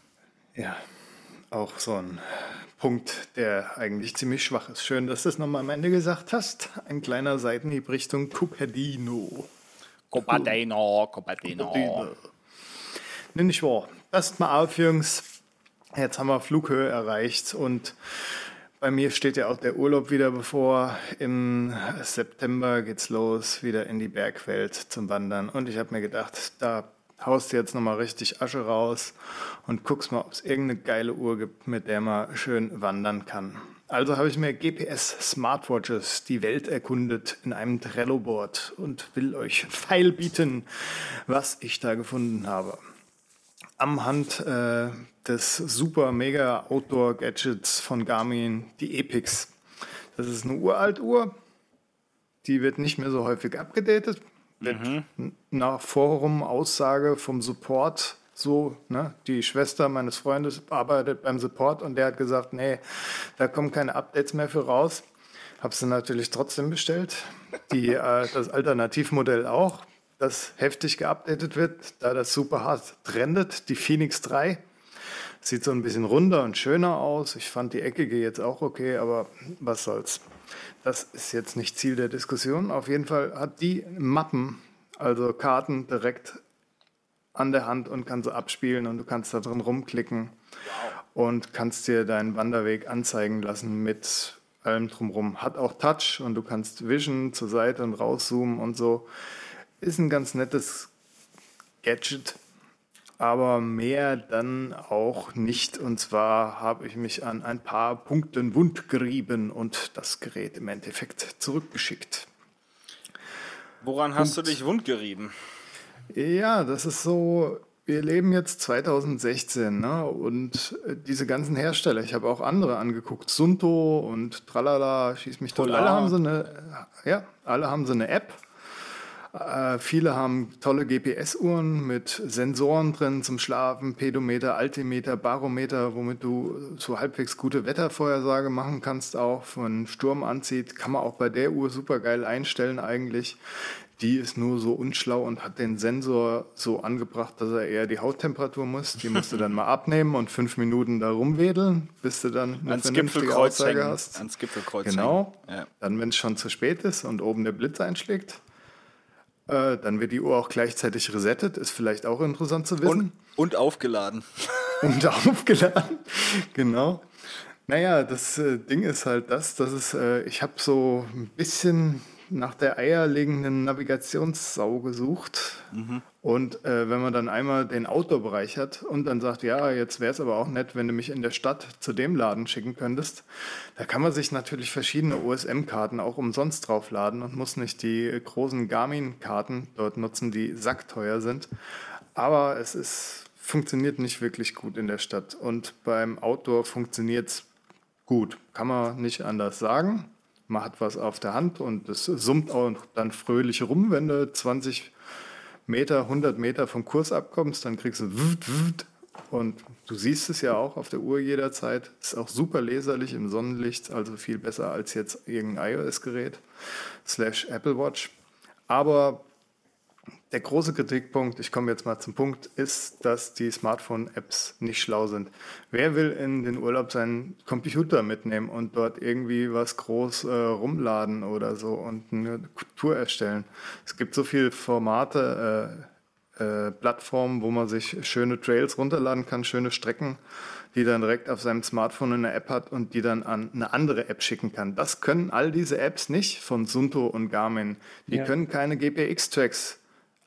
Äh, ja, auch so ein Punkt, der eigentlich ziemlich schwach ist. Schön, dass du es nochmal am Ende gesagt hast. Ein kleiner Seitenhieb Richtung Cupertino. Cupertino, Cupertino. Nee, nicht wahr. Passt mal auf, Jungs. Jetzt haben wir Flughöhe erreicht und bei mir steht ja auch der Urlaub wieder bevor. Im September geht's los, wieder in die Bergwelt zum Wandern. Und ich habe mir gedacht, da haust du jetzt nochmal richtig Asche raus und guckst mal, ob es irgendeine geile Uhr gibt, mit der man schön wandern kann. Also habe ich mir GPS Smartwatches die Welt erkundet in einem Trello-Board und will euch feil bieten, was ich da gefunden habe. Am Hand äh, des super mega Outdoor Gadgets von Garmin, die Epix. Das ist eine uralt Uhr. Die wird nicht mehr so häufig abgedatet. Mhm. Nach Forum Aussage vom Support so, ne, die Schwester meines Freundes arbeitet beim Support und der hat gesagt, nee, da kommen keine Updates mehr für raus. Habe sie natürlich trotzdem bestellt. Die, äh, das Alternativmodell auch, das heftig geupdatet wird, da das super hart trendet, die Phoenix 3. Sieht so ein bisschen runder und schöner aus. Ich fand die eckige jetzt auch okay, aber was soll's. Das ist jetzt nicht Ziel der Diskussion. Auf jeden Fall hat die Mappen, also Karten direkt an der Hand und kann sie abspielen und du kannst da drin rumklicken wow. und kannst dir deinen Wanderweg anzeigen lassen mit allem drumherum. Hat auch Touch und du kannst Vision zur Seite und rauszoomen und so. Ist ein ganz nettes Gadget aber mehr dann auch nicht. Und zwar habe ich mich an ein paar Punkten wund gerieben und das Gerät im Endeffekt zurückgeschickt. Woran Punkt. hast du dich wund gerieben? Ja, das ist so, wir leben jetzt 2016 ne? und diese ganzen Hersteller, ich habe auch andere angeguckt, Sunto und Tralala, schieß mich tot, alle haben so eine, ja, alle haben so eine App äh, viele haben tolle GPS-Uhren mit Sensoren drin zum Schlafen, Pedometer, Altimeter, Barometer, womit du so halbwegs gute Wettervorhersage machen kannst, auch wenn Sturm anzieht. Kann man auch bei der Uhr super geil einstellen eigentlich. Die ist nur so unschlau und hat den Sensor so angebracht, dass er eher die Hauttemperatur muss. Die musst du dann mal abnehmen und fünf Minuten da rumwedeln, bis du dann eine ans vernünftige Aussage hängen. hast. Ans Gipfelkreuz Genau. Ja. Dann, wenn es schon zu spät ist und oben der Blitz einschlägt, äh, dann wird die Uhr auch gleichzeitig resettet, ist vielleicht auch interessant zu wissen. Und, und aufgeladen. und aufgeladen, genau. Naja, das äh, Ding ist halt das, dass es, äh, ich habe so ein bisschen nach der eierlegenden Navigationssau gesucht. Mhm. Und äh, wenn man dann einmal den Outdoor-Bereich hat und dann sagt, ja, jetzt wäre es aber auch nett, wenn du mich in der Stadt zu dem Laden schicken könntest, da kann man sich natürlich verschiedene OSM-Karten auch umsonst draufladen und muss nicht die großen Garmin-Karten dort nutzen, die sackteuer sind. Aber es ist, funktioniert nicht wirklich gut in der Stadt. Und beim Outdoor funktioniert es gut. Kann man nicht anders sagen man hat was auf der Hand und es summt auch dann fröhlich rum, wenn du 20 Meter, 100 Meter vom Kurs abkommst, dann kriegst du wut, wut, und du siehst es ja auch auf der Uhr jederzeit. Ist auch super leserlich im Sonnenlicht, also viel besser als jetzt irgendein iOS-Gerät slash Apple Watch. Aber der große Kritikpunkt, ich komme jetzt mal zum Punkt, ist, dass die Smartphone-Apps nicht schlau sind. Wer will in den Urlaub seinen Computer mitnehmen und dort irgendwie was groß äh, rumladen oder so und eine Tour erstellen? Es gibt so viele Formate, äh, äh, Plattformen, wo man sich schöne Trails runterladen kann, schöne Strecken, die dann direkt auf seinem Smartphone eine App hat und die dann an eine andere App schicken kann. Das können all diese Apps nicht von Sunto und Garmin. Die ja. können keine GPX-Tracks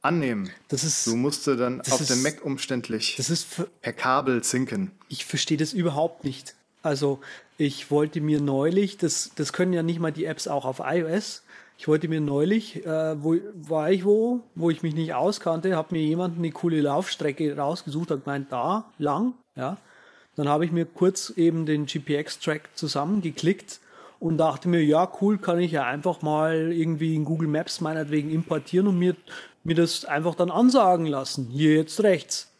annehmen. Das ist, du musste dann auf ist, dem Mac umständlich das ist per Kabel sinken. Ich verstehe das überhaupt nicht. Also ich wollte mir neulich, das, das können ja nicht mal die Apps auch auf iOS. Ich wollte mir neulich, äh, wo war ich wo, wo ich mich nicht auskannte, habe mir jemand eine coole Laufstrecke rausgesucht, hat gemeint, da lang, ja. Dann habe ich mir kurz eben den GPX-Track zusammengeklickt und dachte mir, ja, cool, kann ich ja einfach mal irgendwie in Google Maps meinetwegen importieren und mir mir das einfach dann ansagen lassen. Hier jetzt rechts,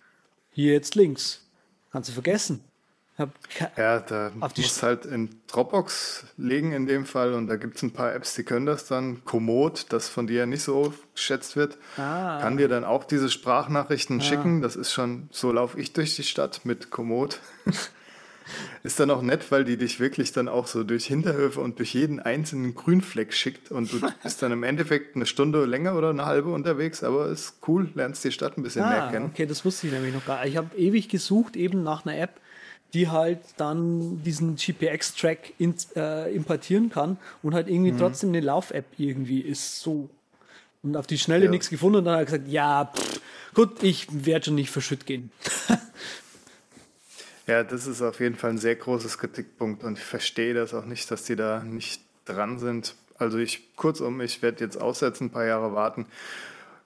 hier jetzt links. Kannst du vergessen. Ja, da auf die muss halt in Dropbox legen in dem Fall und da gibt es ein paar Apps, die können das dann. Komoot, das von dir nicht so geschätzt wird, ah. kann dir dann auch diese Sprachnachrichten ah. schicken. Das ist schon, so laufe ich durch die Stadt mit Komoot. Ist dann auch nett, weil die dich wirklich dann auch so durch Hinterhöfe und durch jeden einzelnen Grünfleck schickt und du bist dann im Endeffekt eine Stunde länger oder eine halbe unterwegs, aber ist cool, lernst die Stadt ein bisschen ah, mehr kennen. Okay, das wusste ich nämlich noch gar nicht. Ich habe ewig gesucht eben nach einer App, die halt dann diesen GPX-Track äh, importieren kann und halt irgendwie mhm. trotzdem eine Lauf-App irgendwie ist so. Und auf die Schnelle ja. nichts gefunden und dann hat er gesagt, ja, pff, gut, ich werde schon nicht für Schütt gehen. ja, das ist auf jeden Fall ein sehr großes Kritikpunkt und ich verstehe das auch nicht, dass die da nicht dran sind. Also ich, kurzum, ich werde jetzt aussetzen, ein paar Jahre warten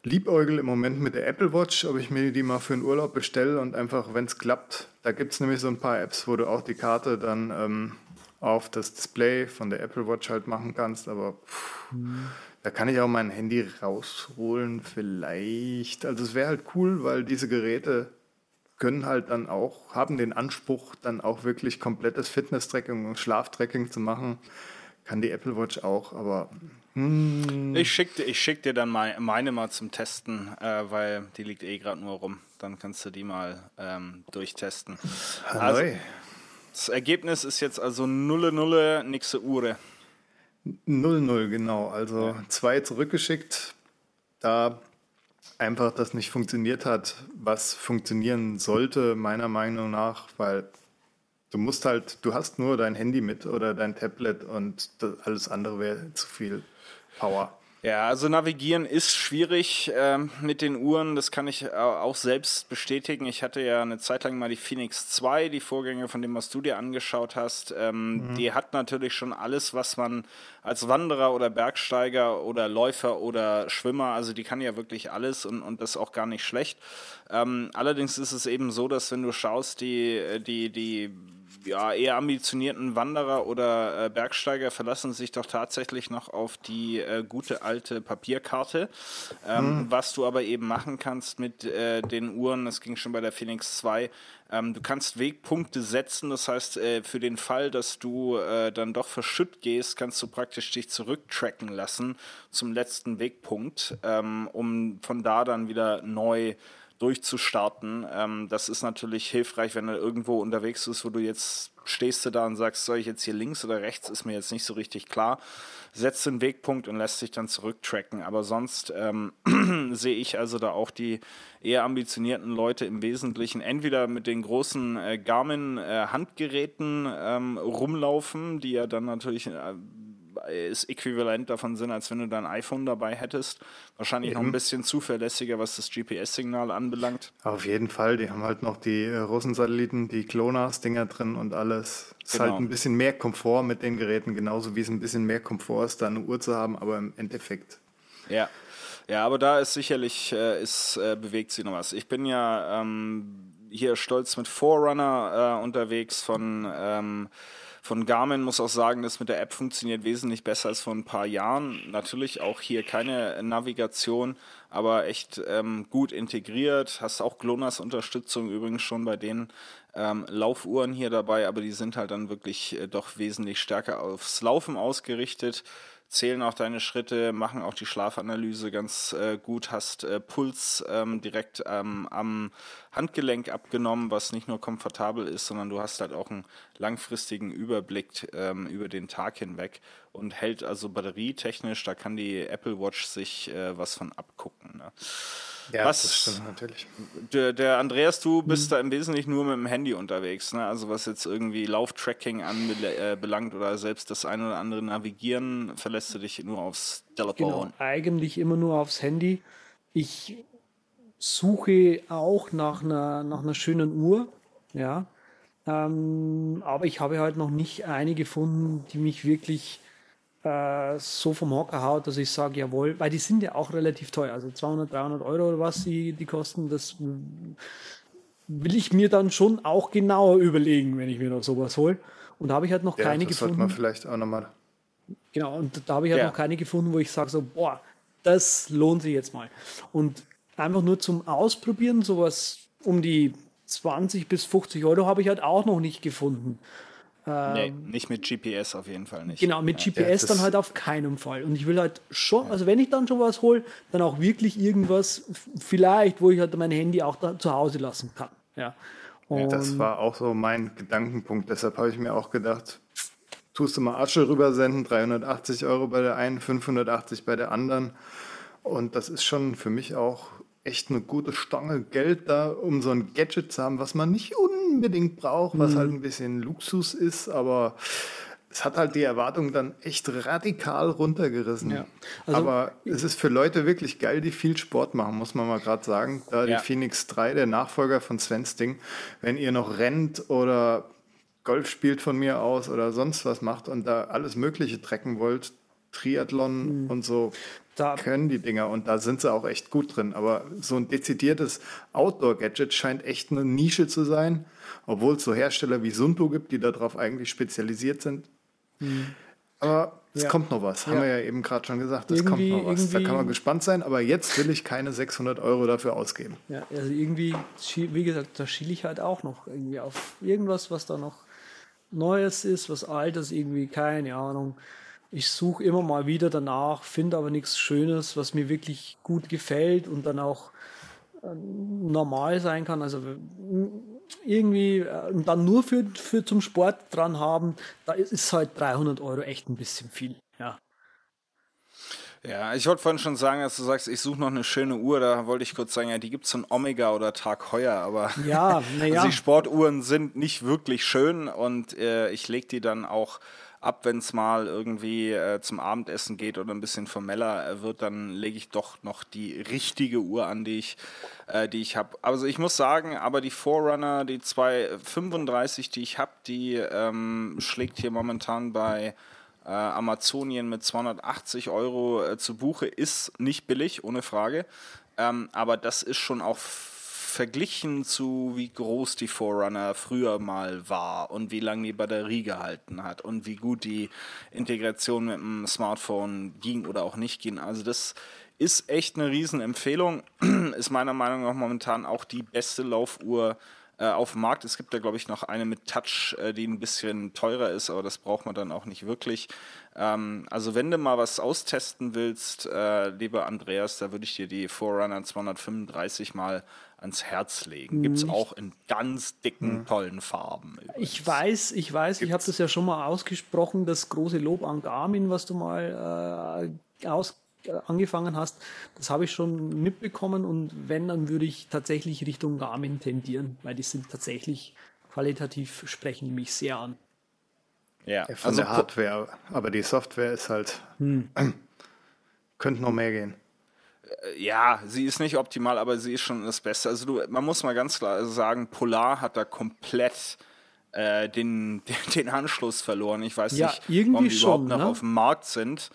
liebäugel im Moment mit der Apple Watch, ob ich mir die mal für einen Urlaub bestelle und einfach, wenn es klappt, da gibt es nämlich so ein paar Apps, wo du auch die Karte dann ähm, auf das Display von der Apple Watch halt machen kannst, aber pff, da kann ich auch mein Handy rausholen vielleicht. Also es wäre halt cool, weil diese Geräte können halt dann auch, haben den Anspruch, dann auch wirklich komplettes Fitness-Tracking und Schlaftracking zu machen. Kann die Apple Watch auch, aber hm. Ich schicke ich schick dir dann meine mal zum Testen, äh, weil die liegt eh gerade nur rum. Dann kannst du die mal ähm, durchtesten. Also, das Ergebnis ist jetzt also 0-0, nixe Uhr. 0-0, genau. Also zwei zurückgeschickt, da einfach das nicht funktioniert hat, was funktionieren sollte, meiner Meinung nach, weil du musst halt, du hast nur dein Handy mit oder dein Tablet und alles andere wäre zu viel Power. Ja, also navigieren ist schwierig ähm, mit den Uhren. Das kann ich auch selbst bestätigen. Ich hatte ja eine Zeit lang mal die Phoenix 2, die Vorgänger von dem, was du dir angeschaut hast. Ähm, mhm. Die hat natürlich schon alles, was man als Wanderer oder Bergsteiger oder Läufer oder Schwimmer, also die kann ja wirklich alles und, und das auch gar nicht schlecht. Ähm, allerdings ist es eben so, dass wenn du schaust, die, die, die ja, eher ambitionierten Wanderer oder äh, Bergsteiger verlassen sich doch tatsächlich noch auf die äh, gute alte Papierkarte. Ähm, mhm. Was du aber eben machen kannst mit äh, den Uhren, das ging schon bei der Phoenix 2, ähm, du kannst Wegpunkte setzen, das heißt, äh, für den Fall, dass du äh, dann doch verschütt gehst, kannst du praktisch dich zurücktracken lassen zum letzten Wegpunkt, ähm, um von da dann wieder neu durchzustarten. Ähm, das ist natürlich hilfreich, wenn du irgendwo unterwegs bist, wo du jetzt stehst du da und sagst, soll ich jetzt hier links oder rechts, ist mir jetzt nicht so richtig klar. Setzt den Wegpunkt und lässt sich dann zurücktracken. Aber sonst ähm, sehe ich also da auch die eher ambitionierten Leute im Wesentlichen entweder mit den großen äh, Garmin-Handgeräten äh, ähm, rumlaufen, die ja dann natürlich äh, ist äquivalent davon sind, als wenn du dein iPhone dabei hättest. Wahrscheinlich Eben. noch ein bisschen zuverlässiger, was das GPS-Signal anbelangt. Auf jeden Fall, die haben halt noch die äh, Russen-Satelliten, die GLONASS-Dinger drin und alles. Es genau. ist halt ein bisschen mehr Komfort mit den Geräten, genauso wie es ein bisschen mehr Komfort ist, da eine Uhr zu haben, aber im Endeffekt. Ja. Ja, aber da ist sicherlich, äh, ist, äh, bewegt sich noch was. Ich bin ja ähm, hier stolz mit Forerunner äh, unterwegs von ähm, von Garmin muss auch sagen, das mit der App funktioniert wesentlich besser als vor ein paar Jahren. Natürlich auch hier keine Navigation, aber echt ähm, gut integriert. Hast auch GLONASS Unterstützung übrigens schon bei den ähm, Laufuhren hier dabei, aber die sind halt dann wirklich äh, doch wesentlich stärker aufs Laufen ausgerichtet zählen auch deine Schritte, machen auch die Schlafanalyse ganz äh, gut, hast äh, Puls ähm, direkt ähm, am Handgelenk abgenommen, was nicht nur komfortabel ist, sondern du hast halt auch einen langfristigen Überblick ähm, über den Tag hinweg und hält also batterietechnisch, da kann die Apple Watch sich äh, was von abgucken. Ne? Ja, was, das stimmt natürlich. Der, der Andreas, du bist mhm. da im Wesentlichen nur mit dem Handy unterwegs, ne? Also was jetzt irgendwie Lauftracking anbelangt äh, oder selbst das ein oder andere Navigieren, verlässt du dich nur aufs Telefon? Genau, eigentlich immer nur aufs Handy. Ich suche auch nach einer, nach einer schönen Uhr, ja. Ähm, aber ich habe halt noch nicht eine gefunden, die mich wirklich äh, so vom Hocker haut, dass ich sage, jawohl, weil die sind ja auch relativ teuer, also 200, 300 Euro oder was die, die kosten, das will ich mir dann schon auch genauer überlegen, wenn ich mir noch sowas hole. Und da habe ich halt noch ja, keine das gefunden. Sollte man vielleicht auch nochmal. Genau, und da habe ich halt ja. noch keine gefunden, wo ich sage so, boah, das lohnt sich jetzt mal. Und einfach nur zum Ausprobieren, sowas um die 20 bis 50 Euro habe ich halt auch noch nicht gefunden. Ähm, nee, nicht mit GPS auf jeden Fall nicht. Genau, mit GPS ja, dann halt auf keinen Fall. Und ich will halt schon, also wenn ich dann schon was hole, dann auch wirklich irgendwas, vielleicht, wo ich halt mein Handy auch da zu Hause lassen kann. Ja. Und das war auch so mein Gedankenpunkt. Deshalb habe ich mir auch gedacht, tust du mal Asche rübersenden, 380 Euro bei der einen, 580 bei der anderen. Und das ist schon für mich auch echt eine gute Stange Geld da, um so ein Gadget zu haben, was man nicht unbedingt braucht, was mhm. halt ein bisschen Luxus ist, aber es hat halt die Erwartung dann echt radikal runtergerissen. Ja. Also, Aber es ist für Leute wirklich geil, die viel Sport machen, muss man mal gerade sagen. Da ja. die Phoenix 3, der Nachfolger von Sven's Ding, wenn ihr noch rennt oder Golf spielt von mir aus oder sonst was macht und da alles Mögliche trecken wollt, Triathlon mhm. und so, da können die Dinger und da sind sie auch echt gut drin. Aber so ein dezidiertes Outdoor-Gadget scheint echt eine Nische zu sein, obwohl es so Hersteller wie Sunto gibt, die darauf eigentlich spezialisiert sind. Mhm. Aber es ja. kommt noch was, haben ja. wir ja eben gerade schon gesagt, es kommt noch was. Da kann man gespannt sein, aber jetzt will ich keine 600 Euro dafür ausgeben. Ja, also irgendwie, wie gesagt, da schiele ich halt auch noch irgendwie auf irgendwas, was da noch Neues ist, was Altes, irgendwie, keine Ahnung. Ich suche immer mal wieder danach, finde aber nichts Schönes, was mir wirklich gut gefällt und dann auch äh, normal sein kann. Also irgendwie äh, dann nur für, für zum Sport dran haben, da ist halt 300 Euro echt ein bisschen viel. Ja. Ja, ich wollte vorhin schon sagen, dass du sagst, ich suche noch eine schöne Uhr. Da wollte ich kurz sagen, ja, die gibt es von Omega oder Tag Heuer, aber ja, ja. also die Sportuhren sind nicht wirklich schön und äh, ich lege die dann auch ab, wenn es mal irgendwie äh, zum Abendessen geht oder ein bisschen formeller äh, wird, dann lege ich doch noch die richtige Uhr an, die ich, äh, ich habe. Also ich muss sagen, aber die Forerunner, die 235, die ich habe, die ähm, schlägt hier momentan bei äh, Amazonien mit 280 Euro äh, zu Buche, ist nicht billig, ohne Frage. Ähm, aber das ist schon auch verglichen zu wie groß die Forerunner früher mal war und wie lange die Batterie gehalten hat und wie gut die Integration mit dem Smartphone ging oder auch nicht ging. Also das ist echt eine Riesenempfehlung. ist meiner Meinung nach momentan auch die beste Laufuhr äh, auf dem Markt. Es gibt da, glaube ich, noch eine mit Touch, äh, die ein bisschen teurer ist, aber das braucht man dann auch nicht wirklich. Ähm, also wenn du mal was austesten willst, äh, lieber Andreas, da würde ich dir die Forerunner 235 mal ans Herz legen. Gibt es auch in ganz dicken, mhm. tollen Farben. Übrigens. Ich weiß, ich weiß, Gibt's? ich habe das ja schon mal ausgesprochen, das große Lob an Garmin, was du mal äh, aus, äh, angefangen hast, das habe ich schon mitbekommen und wenn, dann würde ich tatsächlich Richtung Garmin tendieren, weil die sind tatsächlich qualitativ sprechen mich sehr an. Ja, von also der Hardware, aber die Software ist halt, hm. könnte noch mehr gehen. Äh, ja, sie ist nicht optimal, aber sie ist schon das Beste. Also du, man muss mal ganz klar sagen, Polar hat da komplett äh, den, den Anschluss verloren. Ich weiß ja, nicht, warum die überhaupt noch ne? auf dem Markt sind.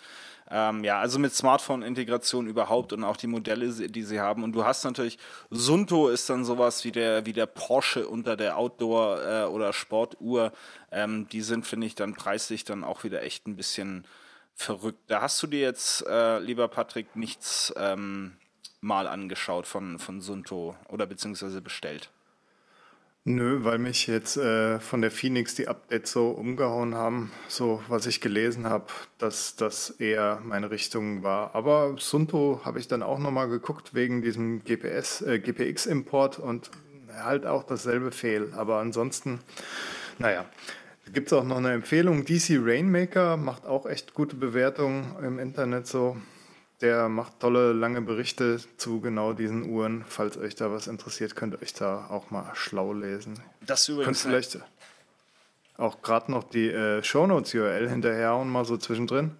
Ähm, ja, also mit Smartphone-Integration überhaupt und auch die Modelle, die sie haben. Und du hast natürlich, Sunto ist dann sowas wie der, wie der Porsche unter der Outdoor- äh, oder Sportuhr. Ähm, die sind, finde ich, dann preislich dann auch wieder echt ein bisschen verrückt. Da hast du dir jetzt, äh, lieber Patrick, nichts ähm, mal angeschaut von, von Sunto oder beziehungsweise bestellt? Nö, weil mich jetzt äh, von der Phoenix die Updates so umgehauen haben, so was ich gelesen habe, dass das eher meine Richtung war. Aber Sunto habe ich dann auch nochmal geguckt wegen diesem GPS, äh, GPX-Import und halt auch dasselbe Fehl. Aber ansonsten, naja, Gibt es auch noch eine Empfehlung? DC Rainmaker macht auch echt gute Bewertungen im Internet so. Der macht tolle, lange Berichte zu genau diesen Uhren. Falls euch da was interessiert, könnt ihr euch da auch mal schlau lesen. Das übrigens. Könnt vielleicht auch gerade noch die äh, Shownotes-URL hinterher und mal so zwischendrin.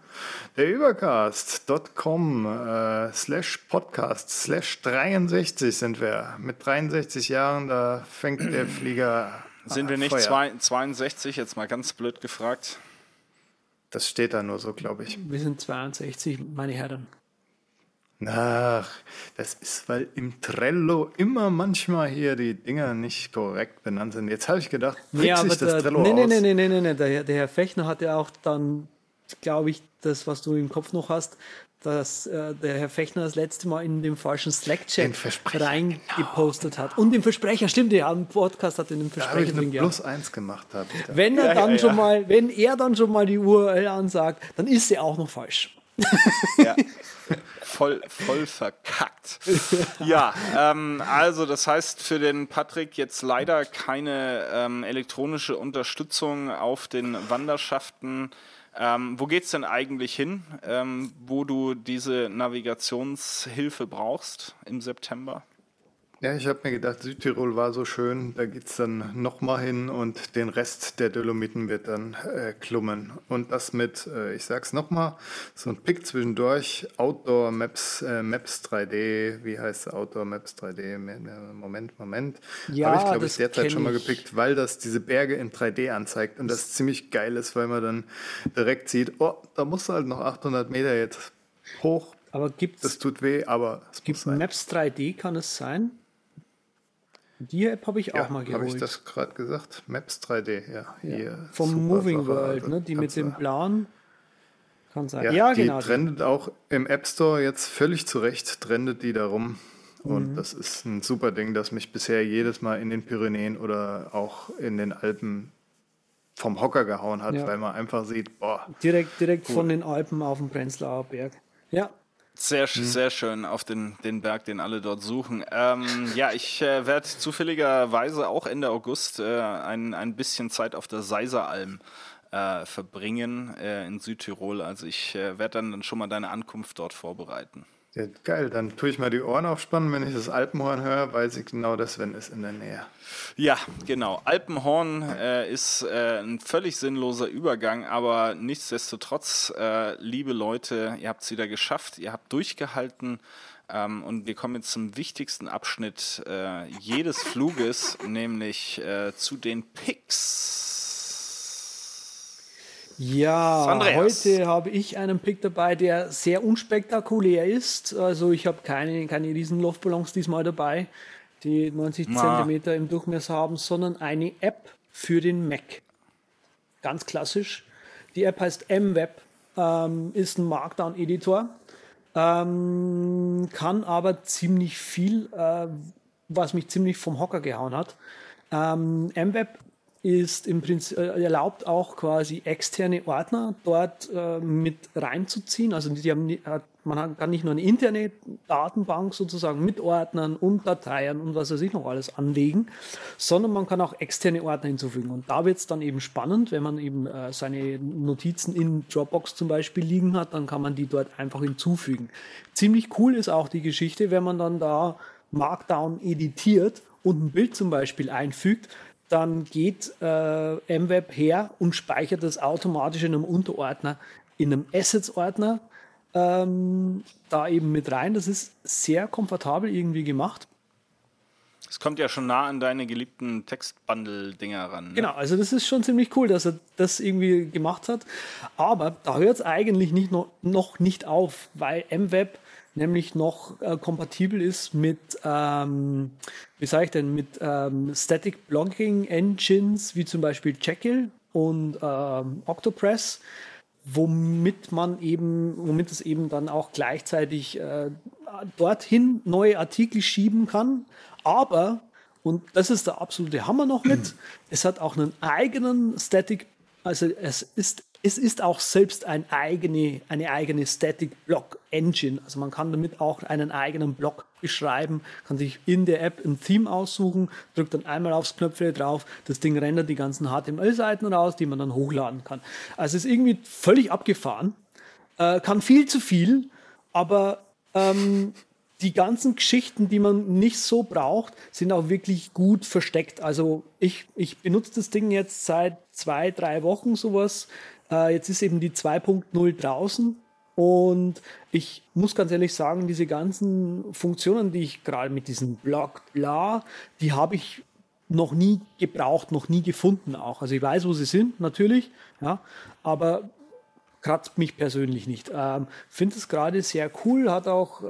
Der Übercast.com äh, slash Podcast slash 63 sind wir. Mit 63 Jahren, da fängt der Flieger sind wir nicht zwei, 62, jetzt mal ganz blöd gefragt? Das steht da nur so, glaube ich. Wir sind 62, meine Herren. Ach, das ist, weil im Trello immer manchmal hier die Dinger nicht korrekt benannt sind. Jetzt habe ich gedacht, ja, aber das der, Trello nee, nee, nee, nee, nee, nee, nee, der, der Herr Fechner hat ja auch dann, glaube ich, das, was du im Kopf noch hast, dass äh, der Herr Fechner das letzte Mal in dem falschen Slack-Chat reingepostet genau. hat. Und den Versprecher, stimmt, der am Podcast hat den Versprecher da drin gehabt. Plus eins gemacht hat. Wenn er ja, dann ja, schon ja. mal, wenn er dann schon mal die URL ansagt, dann ist sie auch noch falsch. ja. Voll, voll verkackt. Ja, ähm, also das heißt für den Patrick jetzt leider keine ähm, elektronische Unterstützung auf den Wanderschaften. Ähm, wo geht's denn eigentlich hin, ähm, wo du diese Navigationshilfe brauchst im September? Ja, ich habe mir gedacht, Südtirol war so schön, da geht es dann nochmal hin und den Rest der Dolomiten wird dann äh, klummen. Und das mit, äh, ich sag's nochmal, so ein Pick zwischendurch, Outdoor Maps, äh, Maps 3D, wie heißt Outdoor Maps 3D? Moment, Moment. Ja, habe ich, glaube ich, derzeit schon mal gepickt, weil das diese Berge in 3D anzeigt und das ziemlich geil ist, weil man dann direkt sieht, oh, da musst du halt noch 800 Meter jetzt hoch. Aber gibt's, das tut weh, aber es gibt Maps 3D, kann es sein? Die App habe ich ja, auch mal geholt. Habe ich das gerade gesagt? Maps 3D, ja. ja. Vom Moving Sache, World, also ne? die mit dem Plan. Kann sein. Ja, ja die genau. trendet auch im App Store jetzt völlig zurecht, trendet die darum. Und mhm. das ist ein super Ding, das mich bisher jedes Mal in den Pyrenäen oder auch in den Alpen vom Hocker gehauen hat, ja. weil man einfach sieht, boah. Direkt, direkt cool. von den Alpen auf den Prenzlauer Berg. Ja, sehr, hm. sehr schön auf den, den Berg, den alle dort suchen. Ähm, ja, ich äh, werde zufälligerweise auch Ende August äh, ein, ein bisschen Zeit auf der Seiseralm äh, verbringen äh, in Südtirol. Also ich äh, werde dann, dann schon mal deine Ankunft dort vorbereiten. Ja, geil, dann tue ich mal die Ohren aufspannen, wenn ich das Alpenhorn höre, weiß ich genau, dass Sven ist in der Nähe. Ja, genau. Alpenhorn äh, ist äh, ein völlig sinnloser Übergang, aber nichtsdestotrotz, äh, liebe Leute, ihr habt es wieder geschafft, ihr habt durchgehalten. Ähm, und wir kommen jetzt zum wichtigsten Abschnitt äh, jedes Fluges, nämlich äh, zu den Picks. Ja, heute habe ich einen Pick dabei, der sehr unspektakulär ist. Also ich habe keine, keine riesen Luftballons diesmal dabei, die 90 Na. Zentimeter im Durchmesser haben, sondern eine App für den Mac. Ganz klassisch. Die App heißt MWeb, ähm, ist ein Markdown-Editor, ähm, kann aber ziemlich viel, äh, was mich ziemlich vom Hocker gehauen hat. Ähm, MWeb ist im Prinzip äh, erlaubt auch quasi externe Ordner dort äh, mit reinzuziehen. Also die haben, man kann nicht nur eine interne Datenbank sozusagen mit Ordnern und Dateien und was weiß ich noch alles anlegen, sondern man kann auch externe Ordner hinzufügen. Und da wird es dann eben spannend, wenn man eben äh, seine Notizen in Dropbox zum Beispiel liegen hat, dann kann man die dort einfach hinzufügen. Ziemlich cool ist auch die Geschichte, wenn man dann da Markdown editiert und ein Bild zum Beispiel einfügt, dann geht äh, MWeb her und speichert das automatisch in einem Unterordner, in einem Assets-Ordner ähm, da eben mit rein. Das ist sehr komfortabel irgendwie gemacht. Es kommt ja schon nah an deine geliebten Textbundle-Dinger ran. Ne? Genau, also das ist schon ziemlich cool, dass er das irgendwie gemacht hat. Aber da hört es eigentlich nicht noch, noch nicht auf, weil MWeb nämlich noch äh, kompatibel ist mit, ähm, wie sage ich denn, mit ähm, Static Blocking Engines wie zum Beispiel Jekyll und ähm, Octopress, womit man eben, womit es eben dann auch gleichzeitig äh, dorthin neue Artikel schieben kann. Aber, und das ist der absolute Hammer noch mit, es hat auch einen eigenen Static, also es ist es ist auch selbst ein eigene, eine eigene Static Block Engine. Also man kann damit auch einen eigenen Block beschreiben, kann sich in der App ein Theme aussuchen, drückt dann einmal aufs Knöpfchen drauf, das Ding rendert die ganzen HTML-Seiten raus, die man dann hochladen kann. Also es ist irgendwie völlig abgefahren, äh, kann viel zu viel, aber ähm, die ganzen Geschichten, die man nicht so braucht, sind auch wirklich gut versteckt. Also ich, ich benutze das Ding jetzt seit zwei, drei Wochen sowas. Äh, jetzt ist eben die 2.0 draußen und ich muss ganz ehrlich sagen, diese ganzen Funktionen, die ich gerade mit diesem Blog, bla, die habe ich noch nie gebraucht, noch nie gefunden auch. Also ich weiß, wo sie sind, natürlich, ja, aber kratzt mich persönlich nicht. Ähm, Finde es gerade sehr cool, hat auch äh,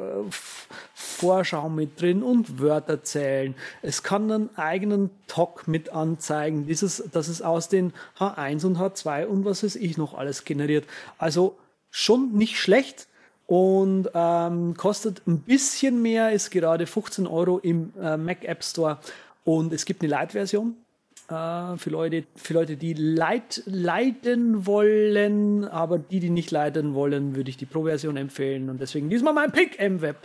Vorschau mit drin und Wörter zählen. Es kann einen eigenen Talk mit anzeigen, dieses, dass es aus den H1 und H2 und was weiß ich noch alles generiert. Also schon nicht schlecht und ähm, kostet ein bisschen mehr, ist gerade 15 Euro im äh, Mac App Store und es gibt eine Light-Version Äh, für, Leute, für Leute, die leid, leiden wollen, aber die, die nicht leiden wollen, würde ich die Pro-Version empfehlen. Und deswegen diesmal mein Pick M-Web.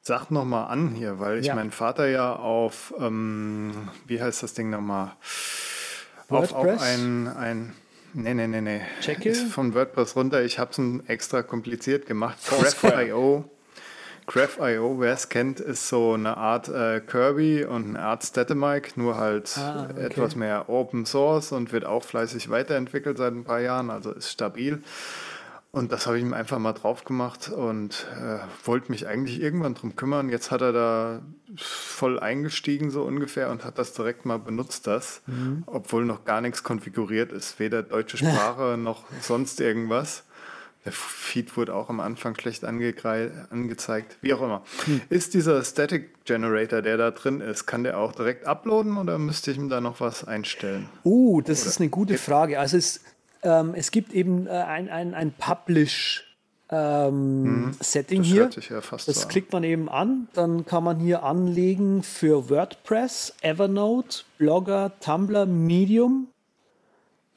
Sag noch mal an hier, weil ich Ja. meinen Vater ja auf, ähm, wie heißt das Ding nochmal? Auf, auf WordPress? ein, ein, nee, nee, nee, nee. Jekyll? Ist von WordPress runter. Ich habe es extra kompliziert gemacht. Foursquare. Graph.io. Wer es kennt, ist so eine Art äh, Kirby und eine Art Statomike, nur halt Ah, okay. etwas mehr Open Source und wird auch fleißig weiterentwickelt seit ein paar Jahren, also ist stabil. Und das habe ich ihm einfach mal drauf gemacht und äh, wollte mich eigentlich irgendwann drum kümmern. Jetzt hat er da voll eingestiegen, so ungefähr, und hat das direkt mal benutzt, das, obwohl noch gar nichts konfiguriert ist. Weder deutsche Sprache noch sonst irgendwas. Der Feed wurde auch am Anfang schlecht angezeigt. Wie auch immer. Ist dieser Static Generator, der da drin ist, kann der auch direkt uploaden oder müsste ich ihm da noch was einstellen? Uh, das ist eine gute Frage. Also es, ähm, es gibt eben äh, ein, ein, ein Publish-Setting Das hier. hört sich ja fast Das so klickt man eben an. Dann kann man hier anlegen für WordPress, Evernote, Blogger, Tumblr, Medium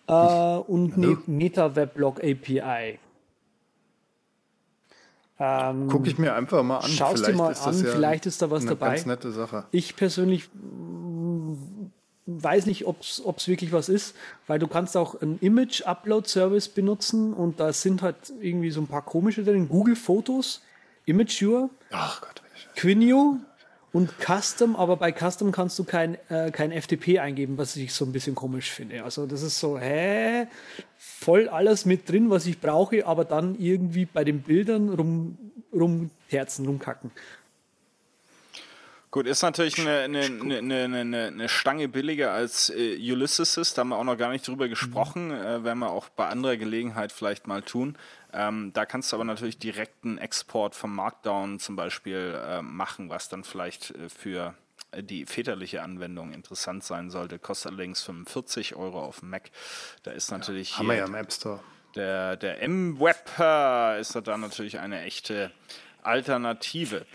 äh, und ne MetaWeblog API. Ähm, Gucke ich mir einfach mal an. Schaust dir mal an, vielleicht ist da was eine dabei. Ganz nette Sache. ich persönlich weiß nicht, ob es wirklich was ist, weil du kannst auch einen Image-Upload-Service benutzen und da sind halt irgendwie so ein paar komische drin. Google Fotos, Ach Gott, Quinio und Custom, aber bei Custom kannst du kein, äh, kein FTP eingeben, was ich so ein bisschen komisch finde. Also das ist so, hä? Voll alles mit drin, was ich brauche, aber dann irgendwie bei den Bildern rum, rumterzen, rumkacken. Gut, ist natürlich eine, eine, eine, eine, eine, Stange billiger als äh, Ulysses. Da haben wir auch noch gar nicht drüber gesprochen. Äh, werden wir auch bei anderer Gelegenheit vielleicht mal tun. Ähm, da kannst du aber natürlich direkten Export vom Markdown zum Beispiel äh, machen, was dann vielleicht äh, für äh, die väterliche Anwendung interessant sein sollte. Kostet allerdings 45 Euro auf dem Mac. Da ist natürlich Haben wir hier ja im App Store. der, der M-Web äh, ist da natürlich eine echte Alternative.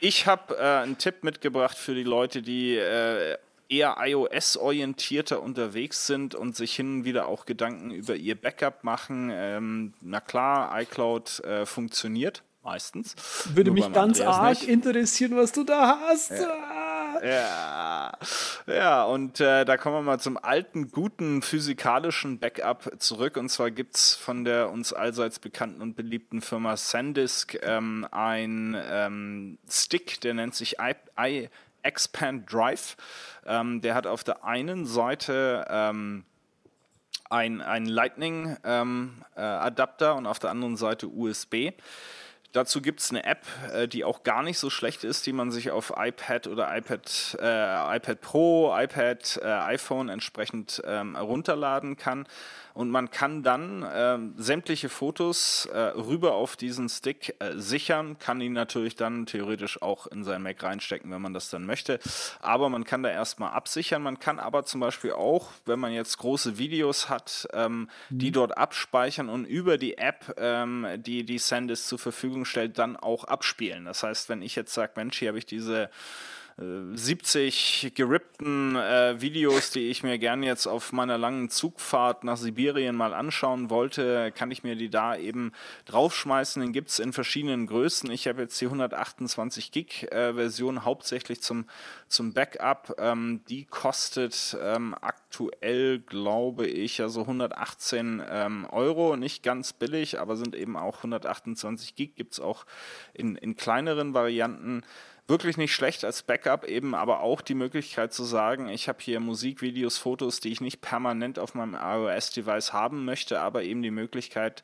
Ich habe äh, einen Tipp mitgebracht für die Leute, die äh, eher iOS-orientierter unterwegs sind und sich hin und wieder auch Gedanken über ihr Backup machen. Ähm, na klar, iCloud äh, funktioniert meistens. Würde Nur mich ganz Andreas arg nicht. interessieren, was du da hast. Ah. Ja, ja und äh, da kommen wir mal zum alten, guten physikalischen Backup zurück. Und zwar gibt es von der uns allseits bekannten und beliebten Firma SanDisk ähm, ein ähm, Stick, der nennt sich i, i Expand Drive. Ähm, der hat auf der einen Seite ähm, ein, ein Lightning-Adapter und auf der anderen Seite USB. Dazu gibt es eine App, äh, die auch gar nicht so schlecht ist, die man sich auf iPad oder iPad, äh, iPad Pro, iPad, äh, iPhone entsprechend ähm, herunterladen kann. Und man kann dann ähm, sämtliche Fotos äh, rüber auf diesen Stick äh, sichern, kann ihn natürlich dann theoretisch auch in sein Mac reinstecken, wenn man das dann möchte. Aber man kann da erstmal absichern. Man kann aber zum Beispiel auch, wenn man jetzt große Videos hat, ähm, die dort abspeichern und über die App, ähm, die die SanDisk zur Verfügung stellt, dann auch abspielen. Das heißt, wenn ich jetzt sage, Mensch, hier habe ich diese 70 gerippten äh, Videos, die ich mir gerne jetzt auf meiner langen Zugfahrt nach Sibirien mal anschauen wollte, kann ich mir die da eben draufschmeißen. Den gibt es in verschiedenen Größen. Ich habe jetzt die 128 Gig äh, Version hauptsächlich zum, zum Backup. Ähm, die kostet ähm, aktuell, glaube ich, ja so 118 ähm, Euro. Nicht ganz billig, aber sind eben auch 128 Gig. Gibt es auch in, in kleineren Varianten wirklich nicht schlecht als Backup, eben aber auch die Möglichkeit zu sagen, ich habe hier Musik, Videos, Fotos, die ich nicht permanent auf meinem iOS-Device haben möchte, aber eben die Möglichkeit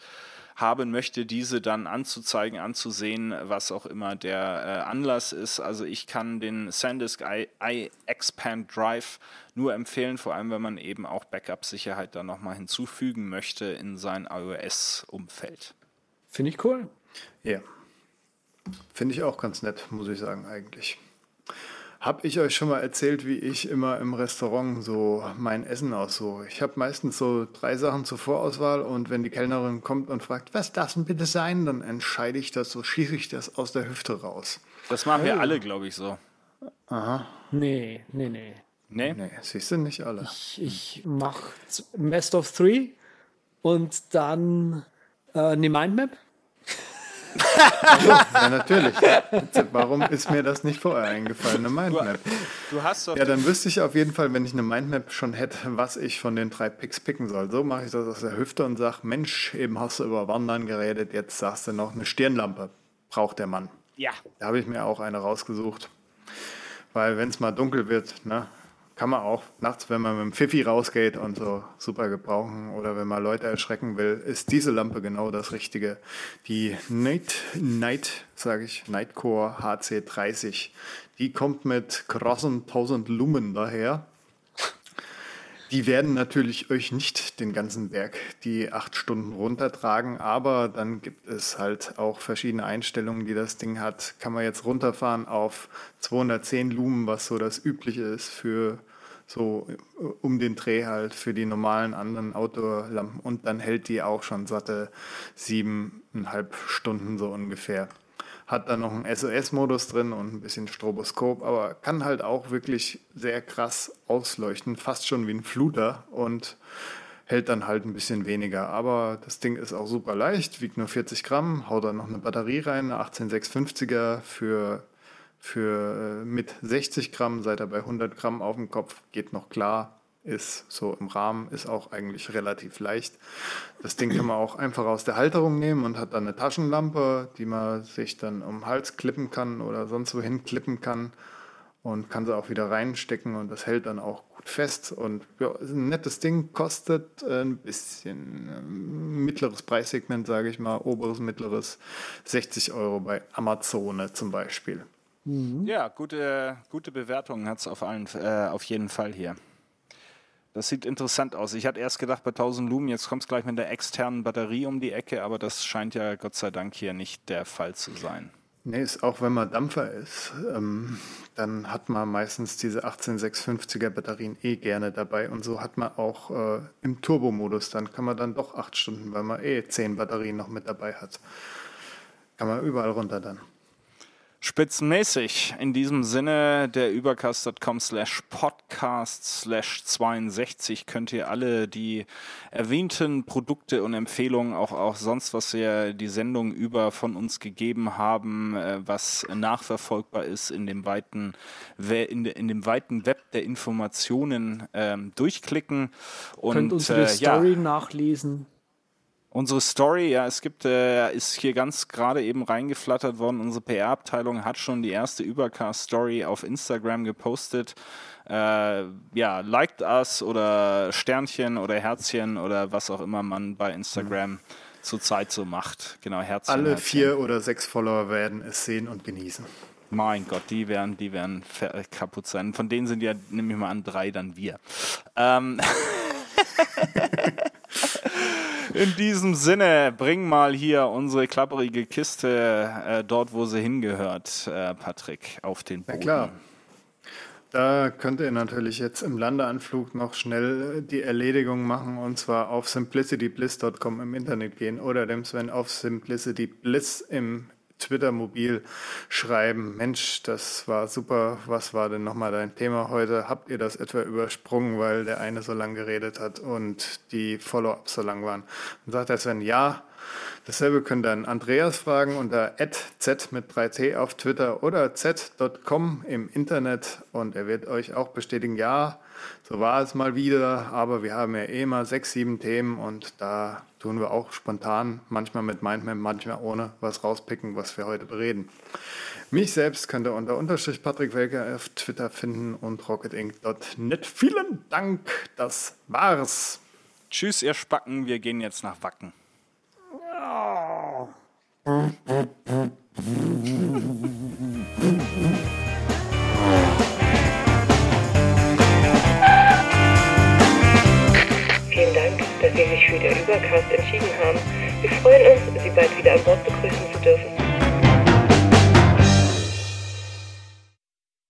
haben möchte, diese dann anzuzeigen, anzusehen, was auch immer der äh, Anlass ist. Also ich kann den SanDisk I, I Expand Drive nur empfehlen, vor allem wenn man eben auch Backup-Sicherheit dann nochmal hinzufügen möchte in sein iOS-Umfeld. Finde ich cool. Ja. Finde ich auch ganz nett, muss ich sagen, eigentlich. Habe ich euch schon mal erzählt, wie ich immer im Restaurant so mein Essen aussuche? Ich habe meistens so drei Sachen zur Vorauswahl und wenn die Kellnerin kommt und fragt, was darf denn bitte sein, dann entscheide ich das, so schieße ich das aus der Hüfte raus. Das machen wir alle, glaube ich, so. Nee, nee, nee. Nee? Nee, siehst du nicht alle. Ich, ich mache Best of Three und dann äh, eine Mindmap. Ja, natürlich. Warum ist mir das nicht vorher eingefallen, eine Mindmap? Du hast doch Ja, dann wüsste ich auf jeden Fall, wenn ich eine Mindmap schon hätte, was ich von den drei Picks picken soll. So mache ich das aus der Hüfte und sage, Mensch, eben hast du über Wandern geredet, jetzt sagst du noch eine Stirnlampe. Braucht der Mann. ja. Da habe ich mir auch eine rausgesucht. Weil wenn es mal dunkel wird, ne, kann man auch nachts, wenn man mit dem Pfiffi rausgeht und so super gebrauchen oder wenn man Leute erschrecken will, ist diese Lampe genau das Richtige. Die Night, Night sage ich, Nightcore HC30. Die kommt mit krassen 1000 Lumen daher. Die werden natürlich euch nicht den ganzen Berg die acht Stunden runtertragen, aber dann gibt es halt auch verschiedene Einstellungen, die das Ding hat. Kann man jetzt runterfahren auf 210 Lumen, was so das Übliche ist für so äh, um den Dreh halt für die normalen anderen Outdoor-Lampen und dann hält die auch schon satte siebeneinhalb Stunden so ungefähr. Hat dann noch einen SOS-Modus drin und ein bisschen Stroboskop, aber kann halt auch wirklich sehr krass ausleuchten, fast schon wie ein Fluter und hält dann halt ein bisschen weniger. Aber das Ding ist auch super leicht, wiegt nur 40 Gramm, haut dann noch eine Batterie rein, eine 18650er für, für äh, mit 60 Gramm, seid ihr bei 100 Gramm auf dem Kopf, geht noch klar, ist so im Rahmen, ist auch eigentlich relativ leicht. Das Ding kann man auch einfach aus der Halterung nehmen und hat dann eine Taschenlampe, die man sich dann um den Hals klippen kann oder sonst wohin klippen kann und kann sie auch wieder reinstecken und das hält dann auch gut fest und ja, ist ein nettes Ding, kostet äh, ein bisschen ähm, mittleres Preissegment, sage ich mal, oberes, mittleres, 60 Euro bei Amazone zum Beispiel. Ja, gute, gute Bewertungen hat es auf, allen, äh, auf jeden Fall hier. Das sieht interessant aus. Ich hatte erst gedacht, bei 1000 Lumen, jetzt kommt es gleich mit der externen Batterie um die Ecke, aber das scheint ja Gott sei Dank hier nicht der Fall zu sein. Nee, ist auch wenn man Dampfer ist, ähm, dann hat man meistens diese 18650er Batterien eh gerne dabei und so hat man auch äh, im Turbomodus, dann kann man dann doch acht Stunden, weil man eh zehn Batterien noch mit dabei hat. Kann man überall runter dann. Spitzenmäßig. In diesem Sinne, der übercast.com slash podcast slash 62 könnt ihr alle die erwähnten Produkte und Empfehlungen, auch, auch sonst, was wir die Sendung über von uns gegeben haben, äh, was nachverfolgbar ist in dem weiten, We- in, in dem weiten Web der Informationen ähm, durchklicken. Und Könnt unsere äh, ja, Story nachlesen. Unsere Story, ja, es gibt, äh, ist hier ganz gerade eben reingeflattert worden. Unsere PR-Abteilung hat schon die erste Übercast-Story auf Instagram gepostet. Äh, ja, liked us oder Sternchen oder Herzchen oder was auch immer man bei Instagram zurzeit so macht. Genau, Herzchen. Alle Herzchen. vier oder sechs Follower werden es sehen und genießen. Mein Gott, die werden, die werden kaputt sein. Von denen sind ja, nehme ich mal an, drei dann wir. Ähm In diesem Sinne, bring mal hier unsere klapperige Kiste äh, dort, wo sie hingehört, äh, Patrick, auf den Boden. Na klar. Da könnt ihr natürlich jetzt im Landeanflug noch schnell die Erledigung machen und zwar auf simplicitybliss.com im Internet gehen oder dem Sven auf simplicitybliss im Twitter-Mobil schreiben. Mensch, das war super. Was war denn nochmal dein Thema heute? Habt ihr das etwa übersprungen, weil der eine so lang geredet hat und die Follow-ups so lang waren? Und sagt der Sven, ja, Dasselbe könnt ihr an Andreas fragen unter z mit 3t auf Twitter oder z.com im Internet und er wird euch auch bestätigen, ja, so war es mal wieder, aber wir haben ja eh mal sechs, sieben Themen und da tun wir auch spontan, manchmal mit Mindmap, manchmal ohne, was rauspicken, was wir heute bereden. Mich selbst könnt ihr unter Unterstrich Patrick Welker auf Twitter finden und rocketinc.net. Vielen Dank, das war's. Tschüss, ihr Spacken, wir gehen jetzt nach Wacken. Den Übercast entschieden haben. Wir freuen uns, Sie bald wieder an Bord begrüßen zu dürfen